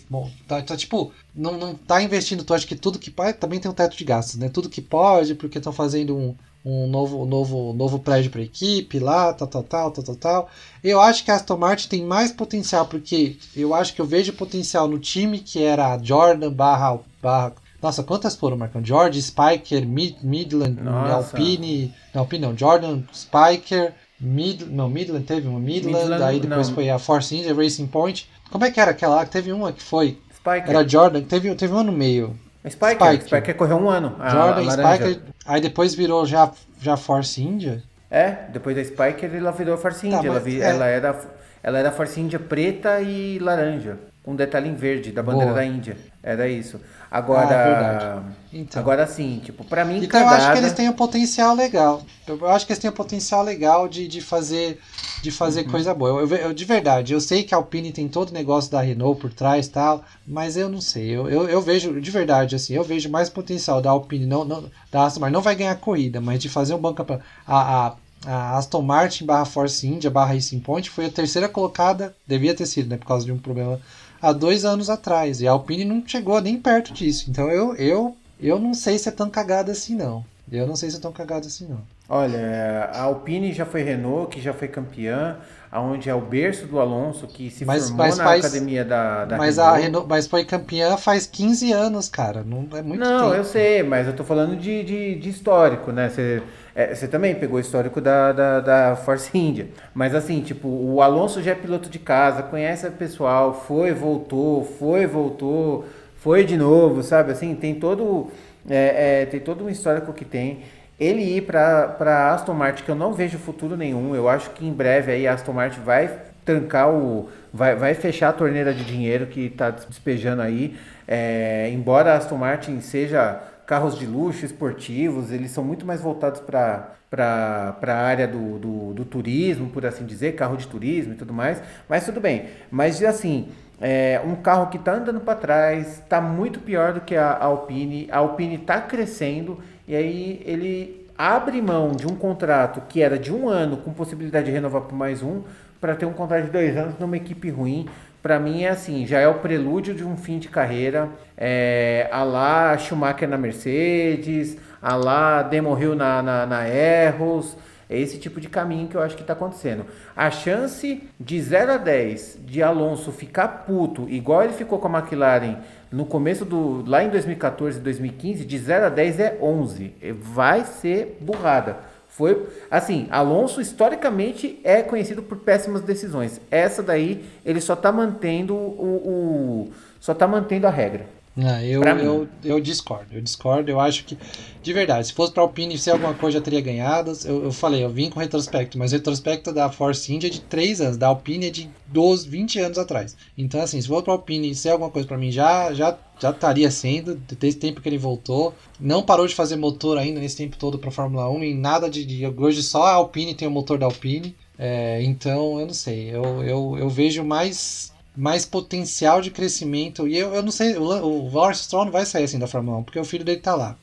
Tá, tá tipo, não, não tá investindo, tu acha que tudo que pode. Também tem um teto de gastos, né? Tudo que pode, porque estão fazendo um, um novo, novo, novo prédio para equipe lá, tal, tal, tal, tal, tal, tal. Eu acho que a Aston Martin tem mais potencial, porque eu acho que eu vejo potencial no time que era Jordan barra. barra nossa, quantas foram, Marcão? George, Spiker, Mid, Midland, Alpine. Não, Alpine não. Jordan, Spiker, Mid, não, Midland teve uma Midland, Midland aí depois não. foi a Force India, Racing Point. Como é que era aquela lá? Teve uma que foi. Spiker. Era Jordan, teve, teve uma no meio. Spiker, Spiker, Spiker correu um ano. Jordan, Spiker, aí depois virou já, já Force India. É, depois da Spiker ela virou Force tá, India. Tá, ela, vi, é. ela, era, ela era Force India preta e laranja, com um detalhe em verde da bandeira Boa. da Índia. Era isso. Agora, ah, então. agora sim, tipo, para mim Então cagada... eu acho que eles têm um potencial legal. Eu acho que eles têm um potencial legal de, de fazer de fazer uhum. coisa boa. Eu, eu, de verdade, eu sei que a Alpine tem todo o negócio da Renault por trás tal, mas eu não sei. Eu, eu, eu, vejo, de verdade, assim, eu vejo mais potencial da Alpine, não, não, da Aston Martin, não vai ganhar corrida, mas de fazer um banco a, a a Aston Martin barra Force India barra Racing Point foi a terceira colocada, devia ter sido, né, por causa de um problema há dois anos atrás. E a Alpine não chegou nem perto disso. Então eu, eu, eu não sei se é tão cagada assim, não. Eu não sei se é tão cagada assim, não. Olha, a Alpine já foi Renault, que já foi campeã, aonde é o berço do Alonso, que se mas, formou mas na faz, academia da, da mas Renault. A Renault. Mas foi campeã faz 15 anos, cara. Não é muito Não, tempo. eu sei, mas eu tô falando de, de, de histórico, né? Você, é, também pegou o histórico da, da, da Force India. Mas assim, tipo, o Alonso já é piloto de casa, conhece o pessoal, foi, voltou, foi, voltou, foi de novo, sabe? Assim, tem todo. É, é, tem todo um histórico que tem ele ir para Aston Martin, que eu não vejo futuro nenhum. Eu acho que em breve aí a Aston Martin vai trancar o. vai, vai fechar a torneira de dinheiro que está despejando aí. É, embora a Aston Martin seja carros de luxo, esportivos, eles são muito mais voltados para para a área do, do, do, turismo, por assim dizer, carro de turismo e tudo mais, mas tudo bem. Mas assim, é, um carro que está andando para trás, está muito pior do que a Alpine, a Alpine está crescendo e aí ele abre mão de um contrato que era de um ano com possibilidade de renovar por mais um para ter um contrato de dois anos numa equipe ruim. Para mim é assim, já é o prelúdio de um fim de carreira, é, a lá Schumacher na Mercedes, a lá Demorriu na, na, na Erros, é esse tipo de caminho que eu acho que está acontecendo. A chance de 0 a 10 de Alonso ficar puto, igual ele ficou com a McLaren no começo do. lá em 2014, 2015, de 0 a 10 é 11. Vai ser burrada. Foi assim, Alonso historicamente é conhecido por péssimas decisões. Essa daí ele só está mantendo o, o só está mantendo a regra. Não, eu, eu, eu discordo, eu discordo, eu acho que, de verdade, se fosse pra Alpine ser alguma coisa já teria ganhado. Eu, eu falei, eu vim com retrospecto, mas o retrospecto da Force India é de 3 anos, da Alpine é de 12, 20 anos atrás. Então, assim, se fosse pra Alpine ser alguma coisa para mim, já, já, já estaria sendo, desde o tempo que ele voltou. Não parou de fazer motor ainda nesse tempo todo pra Fórmula 1, e nada de, de. Hoje só a Alpine tem o motor da Alpine. É, então, eu não sei, eu, eu, eu vejo mais mais potencial de crescimento. E eu, eu não sei, o, o Lawrence Stroll não vai sair assim da Fórmula 1, porque o filho dele tá lá.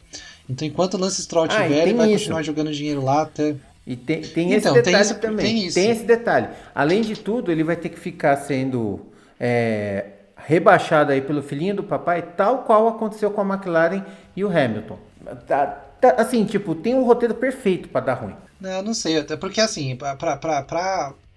Então, enquanto o Lance Stroll ah, tiver, ele vai isso. continuar jogando dinheiro lá até. E tem, tem então, esse detalhe tem também. Tem, tem, esse detalhe. Além de tudo, ele vai ter que ficar sendo é, rebaixado aí pelo filhinho do papai, tal qual aconteceu com a McLaren e o Hamilton. Tá, tá, assim, tipo, tem um roteiro perfeito para dar ruim. Não, não sei, até porque assim, para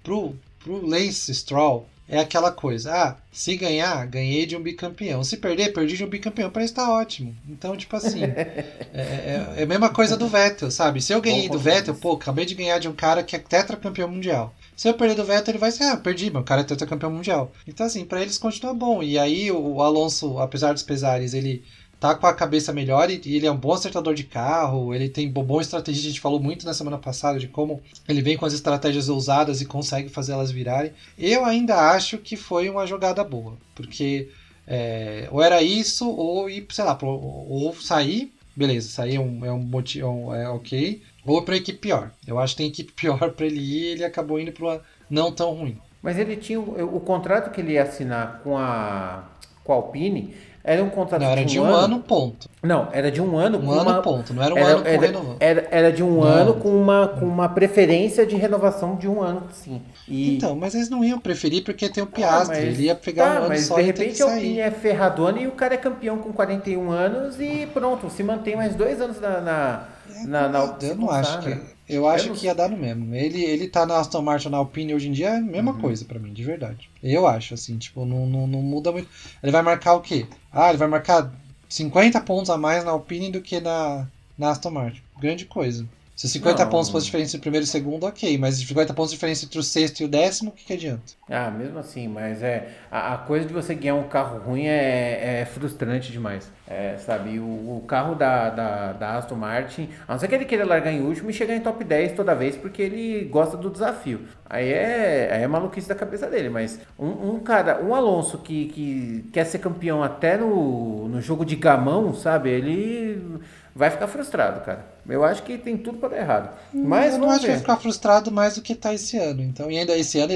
pro, pro Lance Stroll, é aquela coisa, ah, se ganhar, ganhei de um bicampeão. Se perder, perdi de um bicampeão. Para está ótimo. Então, tipo assim, é, é, é, a mesma coisa do Vettel, sabe? Se eu ganhei Bom, do Vettel, pô, acabei de ganhar de um cara que é tetracampeão mundial. Se eu perder do Vettel, ele vai ser, ah, perdi, meu cara é tetracampeão mundial. Então, assim, para eles continua bom. E aí o Alonso, apesar dos pesares, ele tá com a cabeça melhor e, ele é um bom acertador de carro, ele tem bom estratégia, a gente falou muito na semana passada de como ele vem com as estratégias ousadas e consegue fazer elas virarem. Eu ainda acho que foi uma jogada boa, porque é, ou era isso, ou ir, sei lá, ou sair, beleza, sair é um, é um motivo, é ok, ou para equipe pior. Eu acho que tem equipe pior para ele ir, ele acabou indo para uma não tão ruim. Mas ele tinha o, o contrato que ele ia assinar com a com a Alpine era um contrato não, era de um, de um ano, ano, ponto. Não, era de um ano um ano, uma... ponto. Não era um era, ano era, renovando. Era, era de um não. ano com uma, com uma preferência de renovação de um ano, sim. E... Então, mas eles não iam preferir porque tem o ah, Piastri. Ah, mas, ele ia pegar tá, um ano mas só de repente a Alpine é ferradona e o cara é campeão com 41 anos e pronto, se mantém mais dois anos na... na, é, na, na eu não acho que... Eu acho eu que ia dar no mesmo. Ele, ele tá na Aston Martin na Alpine hoje em dia é a mesma uhum. coisa para mim, de verdade. Eu acho, assim, tipo, não, não, não muda muito. Ele vai marcar o quê? Ah, ele vai marcar 50 pontos a mais na Alpine do que na, na Aston Martin. Grande coisa. Se 50 não, pontos fosse diferença entre o primeiro e o segundo, ok. Mas 50 pontos de diferença entre o sexto e o décimo, o que, que adianta? Ah, mesmo assim, mas é. A, a coisa de você ganhar um carro ruim é, é frustrante demais. É, sabe, o, o carro da, da, da, Aston Martin, a não ser que ele queira largar em último e chegar em top 10 toda vez, porque ele gosta do desafio. Aí é, aí é maluquice da cabeça dele, mas um, um cara, um Alonso que, que quer ser campeão até no, no jogo de gamão, sabe, ele vai ficar frustrado, cara. Eu acho que tem tudo para dar errado. Hum, mas eu não acho ver. que vai ficar frustrado mais do que tá esse ano. Então, e ainda esse ano,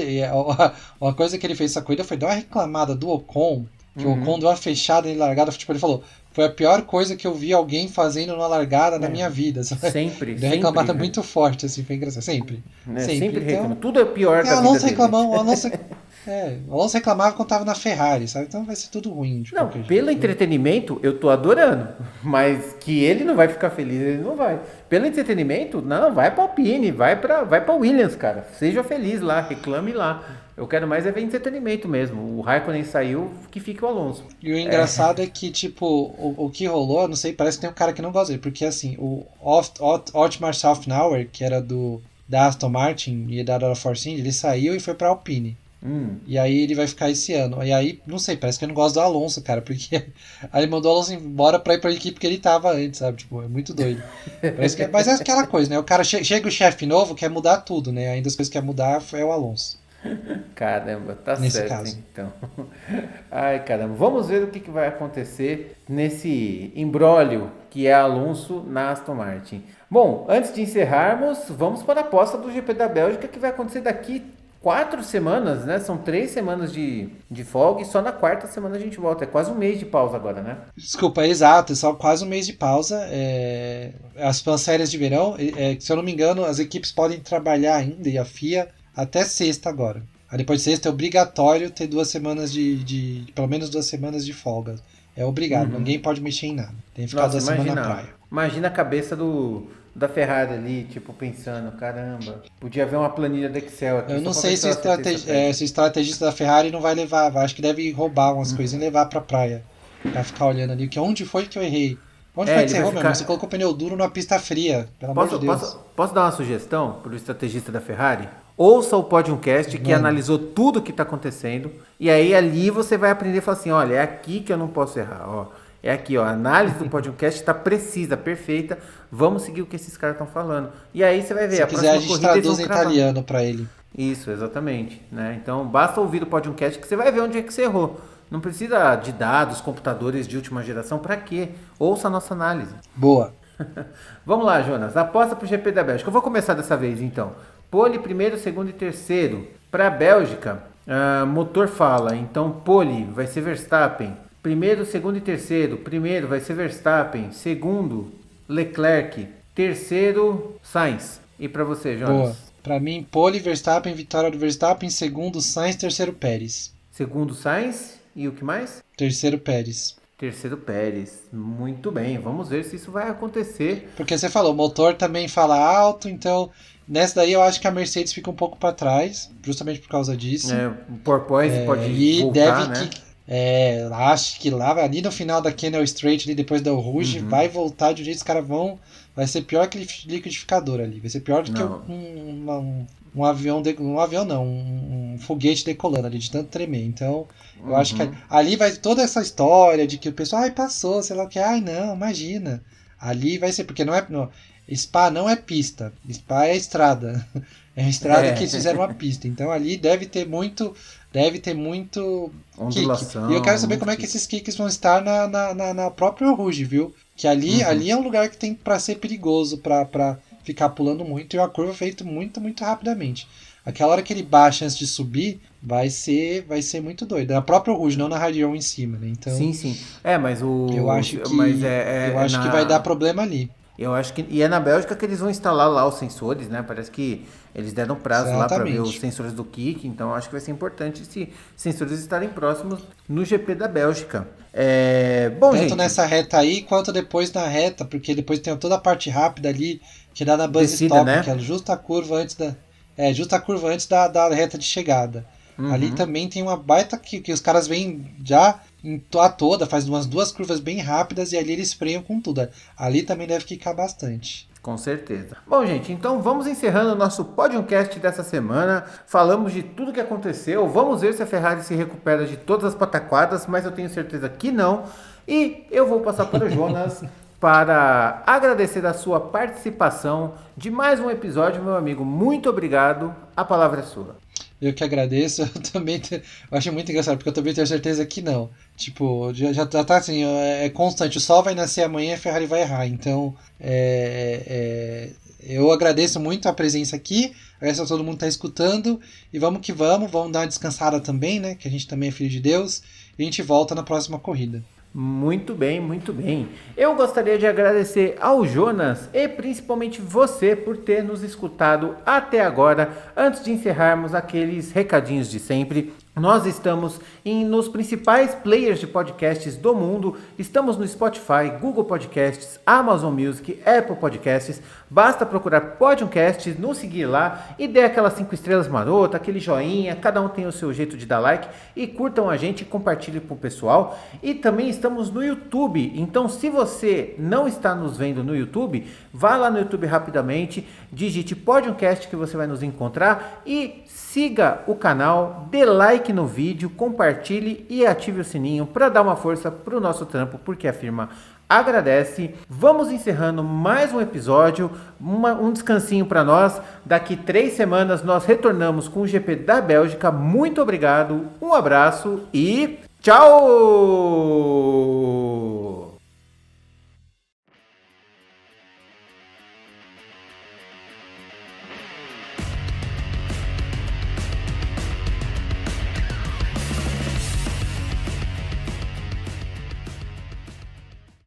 uma coisa que ele fez essa corrida foi dar uma reclamada do Ocon, que uhum. o Ocon deu uma fechada e largada, tipo, ele falou: foi a pior coisa que eu vi alguém fazendo numa largada é. na minha vida. Sabe? Sempre. Deu reclamada né? muito forte, assim, foi engraçado. Sempre. É, sempre, sempre então, reclama. Tudo é pior é, da vida Alonso reclamou, o Alonso, é, o Alonso reclamava quando tava na Ferrari, sabe? Então vai ser tudo ruim. não, pelo jeito. entretenimento, eu tô adorando. Mas que ele não vai ficar feliz, ele não vai. Pelo entretenimento, não, vai pra Alpine, vai pra, vai pra Williams, cara. Seja feliz lá, reclame lá. Eu quero mais é ver entretenimento mesmo. O Raikkonen saiu, que fique o Alonso. E o engraçado é, é que, tipo, o, o que rolou, não sei, parece que tem um cara que não gosta dele. Porque, assim, o Otmar Softnauer, que era do da Aston Martin e da Force India, ele saiu e foi pra Alpine. Hum. E aí ele vai ficar esse ano. E aí, não sei, parece que eu não gosto do Alonso, cara, porque aí ele mandou o Alonso embora pra ir pra equipe que ele tava antes, sabe? Tipo, é muito doido. que, é, mas é aquela coisa, né? O cara che chega o chefe novo, quer mudar tudo, né? Ainda as coisas que quer mudar é o Alonso. Caramba, tá Nesse certo caso. então. Ai, caramba, vamos ver o que, que vai acontecer nesse embrólio que é Alonso na Aston Martin. Bom, antes de encerrarmos, vamos para a aposta do GP da Bélgica que vai acontecer daqui quatro semanas, né? São três semanas de, de folga e só na quarta semana a gente volta. É quase um mês de pausa agora, né? Desculpa, é exato, é só quase um mês de pausa. É... As, as férias de verão, é, se eu não me engano, as equipes podem trabalhar ainda e a FIA até sexta agora. Aí depois de sexta é obrigatório ter duas semanas de, de, pelo menos duas semanas de folga. É obrigado, uhum. ninguém pode mexer em nada. Tem que ficar Nossa, duas semanas na praia. Imagina a cabeça do da Ferrari ali, tipo, pensando, caramba, podia haver uma planilha do Excel aqui. Eu não sei se, estrategi é, se o estrategista da Ferrari não vai levar, acho que deve roubar umas uhum. coisas e levar pra praia. Pra ficar olhando ali, que onde foi que eu errei? Onde é, foi que você errou, ficar... meu Você colocou o pneu duro numa pista fria, pelo posso, amor de Deus. Posso, posso dar uma sugestão pro estrategista da Ferrari? Ouça o Podiumcast que Mano. analisou tudo o que está acontecendo. E aí ali você vai aprender a falar assim, olha, é aqui que eu não posso errar, ó. É aqui, ó, a análise do podcast está precisa, perfeita. Vamos seguir o que esses caras estão falando. E aí você vai ver. Se a quiser, a gente traduz em italiano para ele. Isso, exatamente. Né? Então, basta ouvir o podcast que você vai ver onde é que você errou. Não precisa de dados, computadores de última geração. Para quê? Ouça a nossa análise. Boa. Vamos lá, Jonas. Aposta para o GP da Bélgica. Eu vou começar dessa vez, então. Pole primeiro, segundo e terceiro. Para a Bélgica, uh, motor fala. Então, pole vai ser Verstappen. Primeiro, segundo e terceiro. Primeiro vai ser Verstappen. Segundo, Leclerc. Terceiro, Sainz. E para você, Jonas? Boa. Para mim, pole, Verstappen, vitória do Verstappen. Segundo, Sainz. Terceiro, Pérez. Segundo, Sainz. E o que mais? Terceiro, Pérez. Terceiro Pérez. Muito bem, vamos ver se isso vai acontecer. Porque você falou, o motor também fala alto, então nessa daí eu acho que a Mercedes fica um pouco para trás, justamente por causa disso. É, o porpoise é, pode e voltar, deve né? Que, é, acho que lá ali no final da Canal Straight, ali depois da Rouge, uhum. vai voltar de um jeito que os caras vão. Vai ser pior que liquidificador ali. Vai ser pior do que um, um, um, avião. De, um avião não, um, um, foguete decolando ali, de tanto tremer. Então, eu uhum. acho que ali, ali vai toda essa história de que o pessoal, ai, passou, sei lá o que, ai, não, imagina. Ali vai ser, porque não é. Não, Spa não é pista, Spa é estrada. É uma estrada é. que eles fizeram uma pista. Então ali deve ter muito deve ter muito Ondulação, kick. E eu quero saber como é que esses kicks vão estar na, na, na, na própria Rouge, viu? Que ali, uhum. ali é um lugar que tem para ser perigoso, para ficar pulando muito e uma curva feita muito, muito rapidamente. Aquela hora que ele baixa antes de subir, vai ser vai ser muito doido. Na própria Rouge, não na Radion em cima, né? Então, sim, sim. É, mas o. Eu acho que, mas é, é eu acho na... que vai dar problema ali. Eu acho que. E é na Bélgica que eles vão instalar lá os sensores, né? Parece que eles deram prazo Exatamente. lá para ver os sensores do kick, então acho que vai ser importante se sensores estarem próximos no GP da Bélgica. É... Bom, Tanto gente, nessa reta aí, quanto depois na reta, porque depois tem toda a parte rápida ali, que dá na buzz Descida, stop, né? que é justa a curva antes da. É, justa a curva antes da, da reta de chegada. Uhum. Ali também tem uma baita que, que os caras vêm já a toda, faz umas duas curvas bem rápidas e ali eles freiam com tudo. Ali também deve ficar bastante. Com certeza. Bom, gente, então vamos encerrando o nosso podcast dessa semana. Falamos de tudo que aconteceu. Vamos ver se a Ferrari se recupera de todas as pataquadas, mas eu tenho certeza que não. E eu vou passar para o Jonas para agradecer a sua participação de mais um episódio, meu amigo. Muito obrigado. A palavra é sua. Eu que agradeço. Eu também te... eu acho muito engraçado, porque eu também tenho certeza que não. Tipo, já, já tá assim, é constante. O sol vai nascer amanhã e a Ferrari vai errar. Então, é, é, eu agradeço muito a presença aqui. Agradeço a todo mundo que tá escutando. E vamos que vamos. Vamos dar uma descansada também, né? Que a gente também é filho de Deus. E a gente volta na próxima corrida. Muito bem, muito bem. Eu gostaria de agradecer ao Jonas e principalmente você por ter nos escutado até agora. Antes de encerrarmos aqueles recadinhos de sempre, nós estamos em, nos principais players de podcasts do mundo. Estamos no Spotify, Google Podcasts, Amazon Music, Apple Podcasts. Basta procurar Podcast, nos seguir lá e dê aquelas cinco estrelas marota, aquele joinha. Cada um tem o seu jeito de dar like e curtam a gente compartilhem para o pessoal. E também estamos no YouTube. Então, se você não está nos vendo no YouTube, vá lá no YouTube rapidamente, digite Podcast que você vai nos encontrar e siga o canal, dê like no vídeo, compartilhe e ative o sininho para dar uma força para o nosso trampo, porque a firma agradece. Vamos encerrando mais um episódio, uma, um descansinho para nós. Daqui três semanas nós retornamos com o GP da Bélgica. Muito obrigado, um abraço e tchau!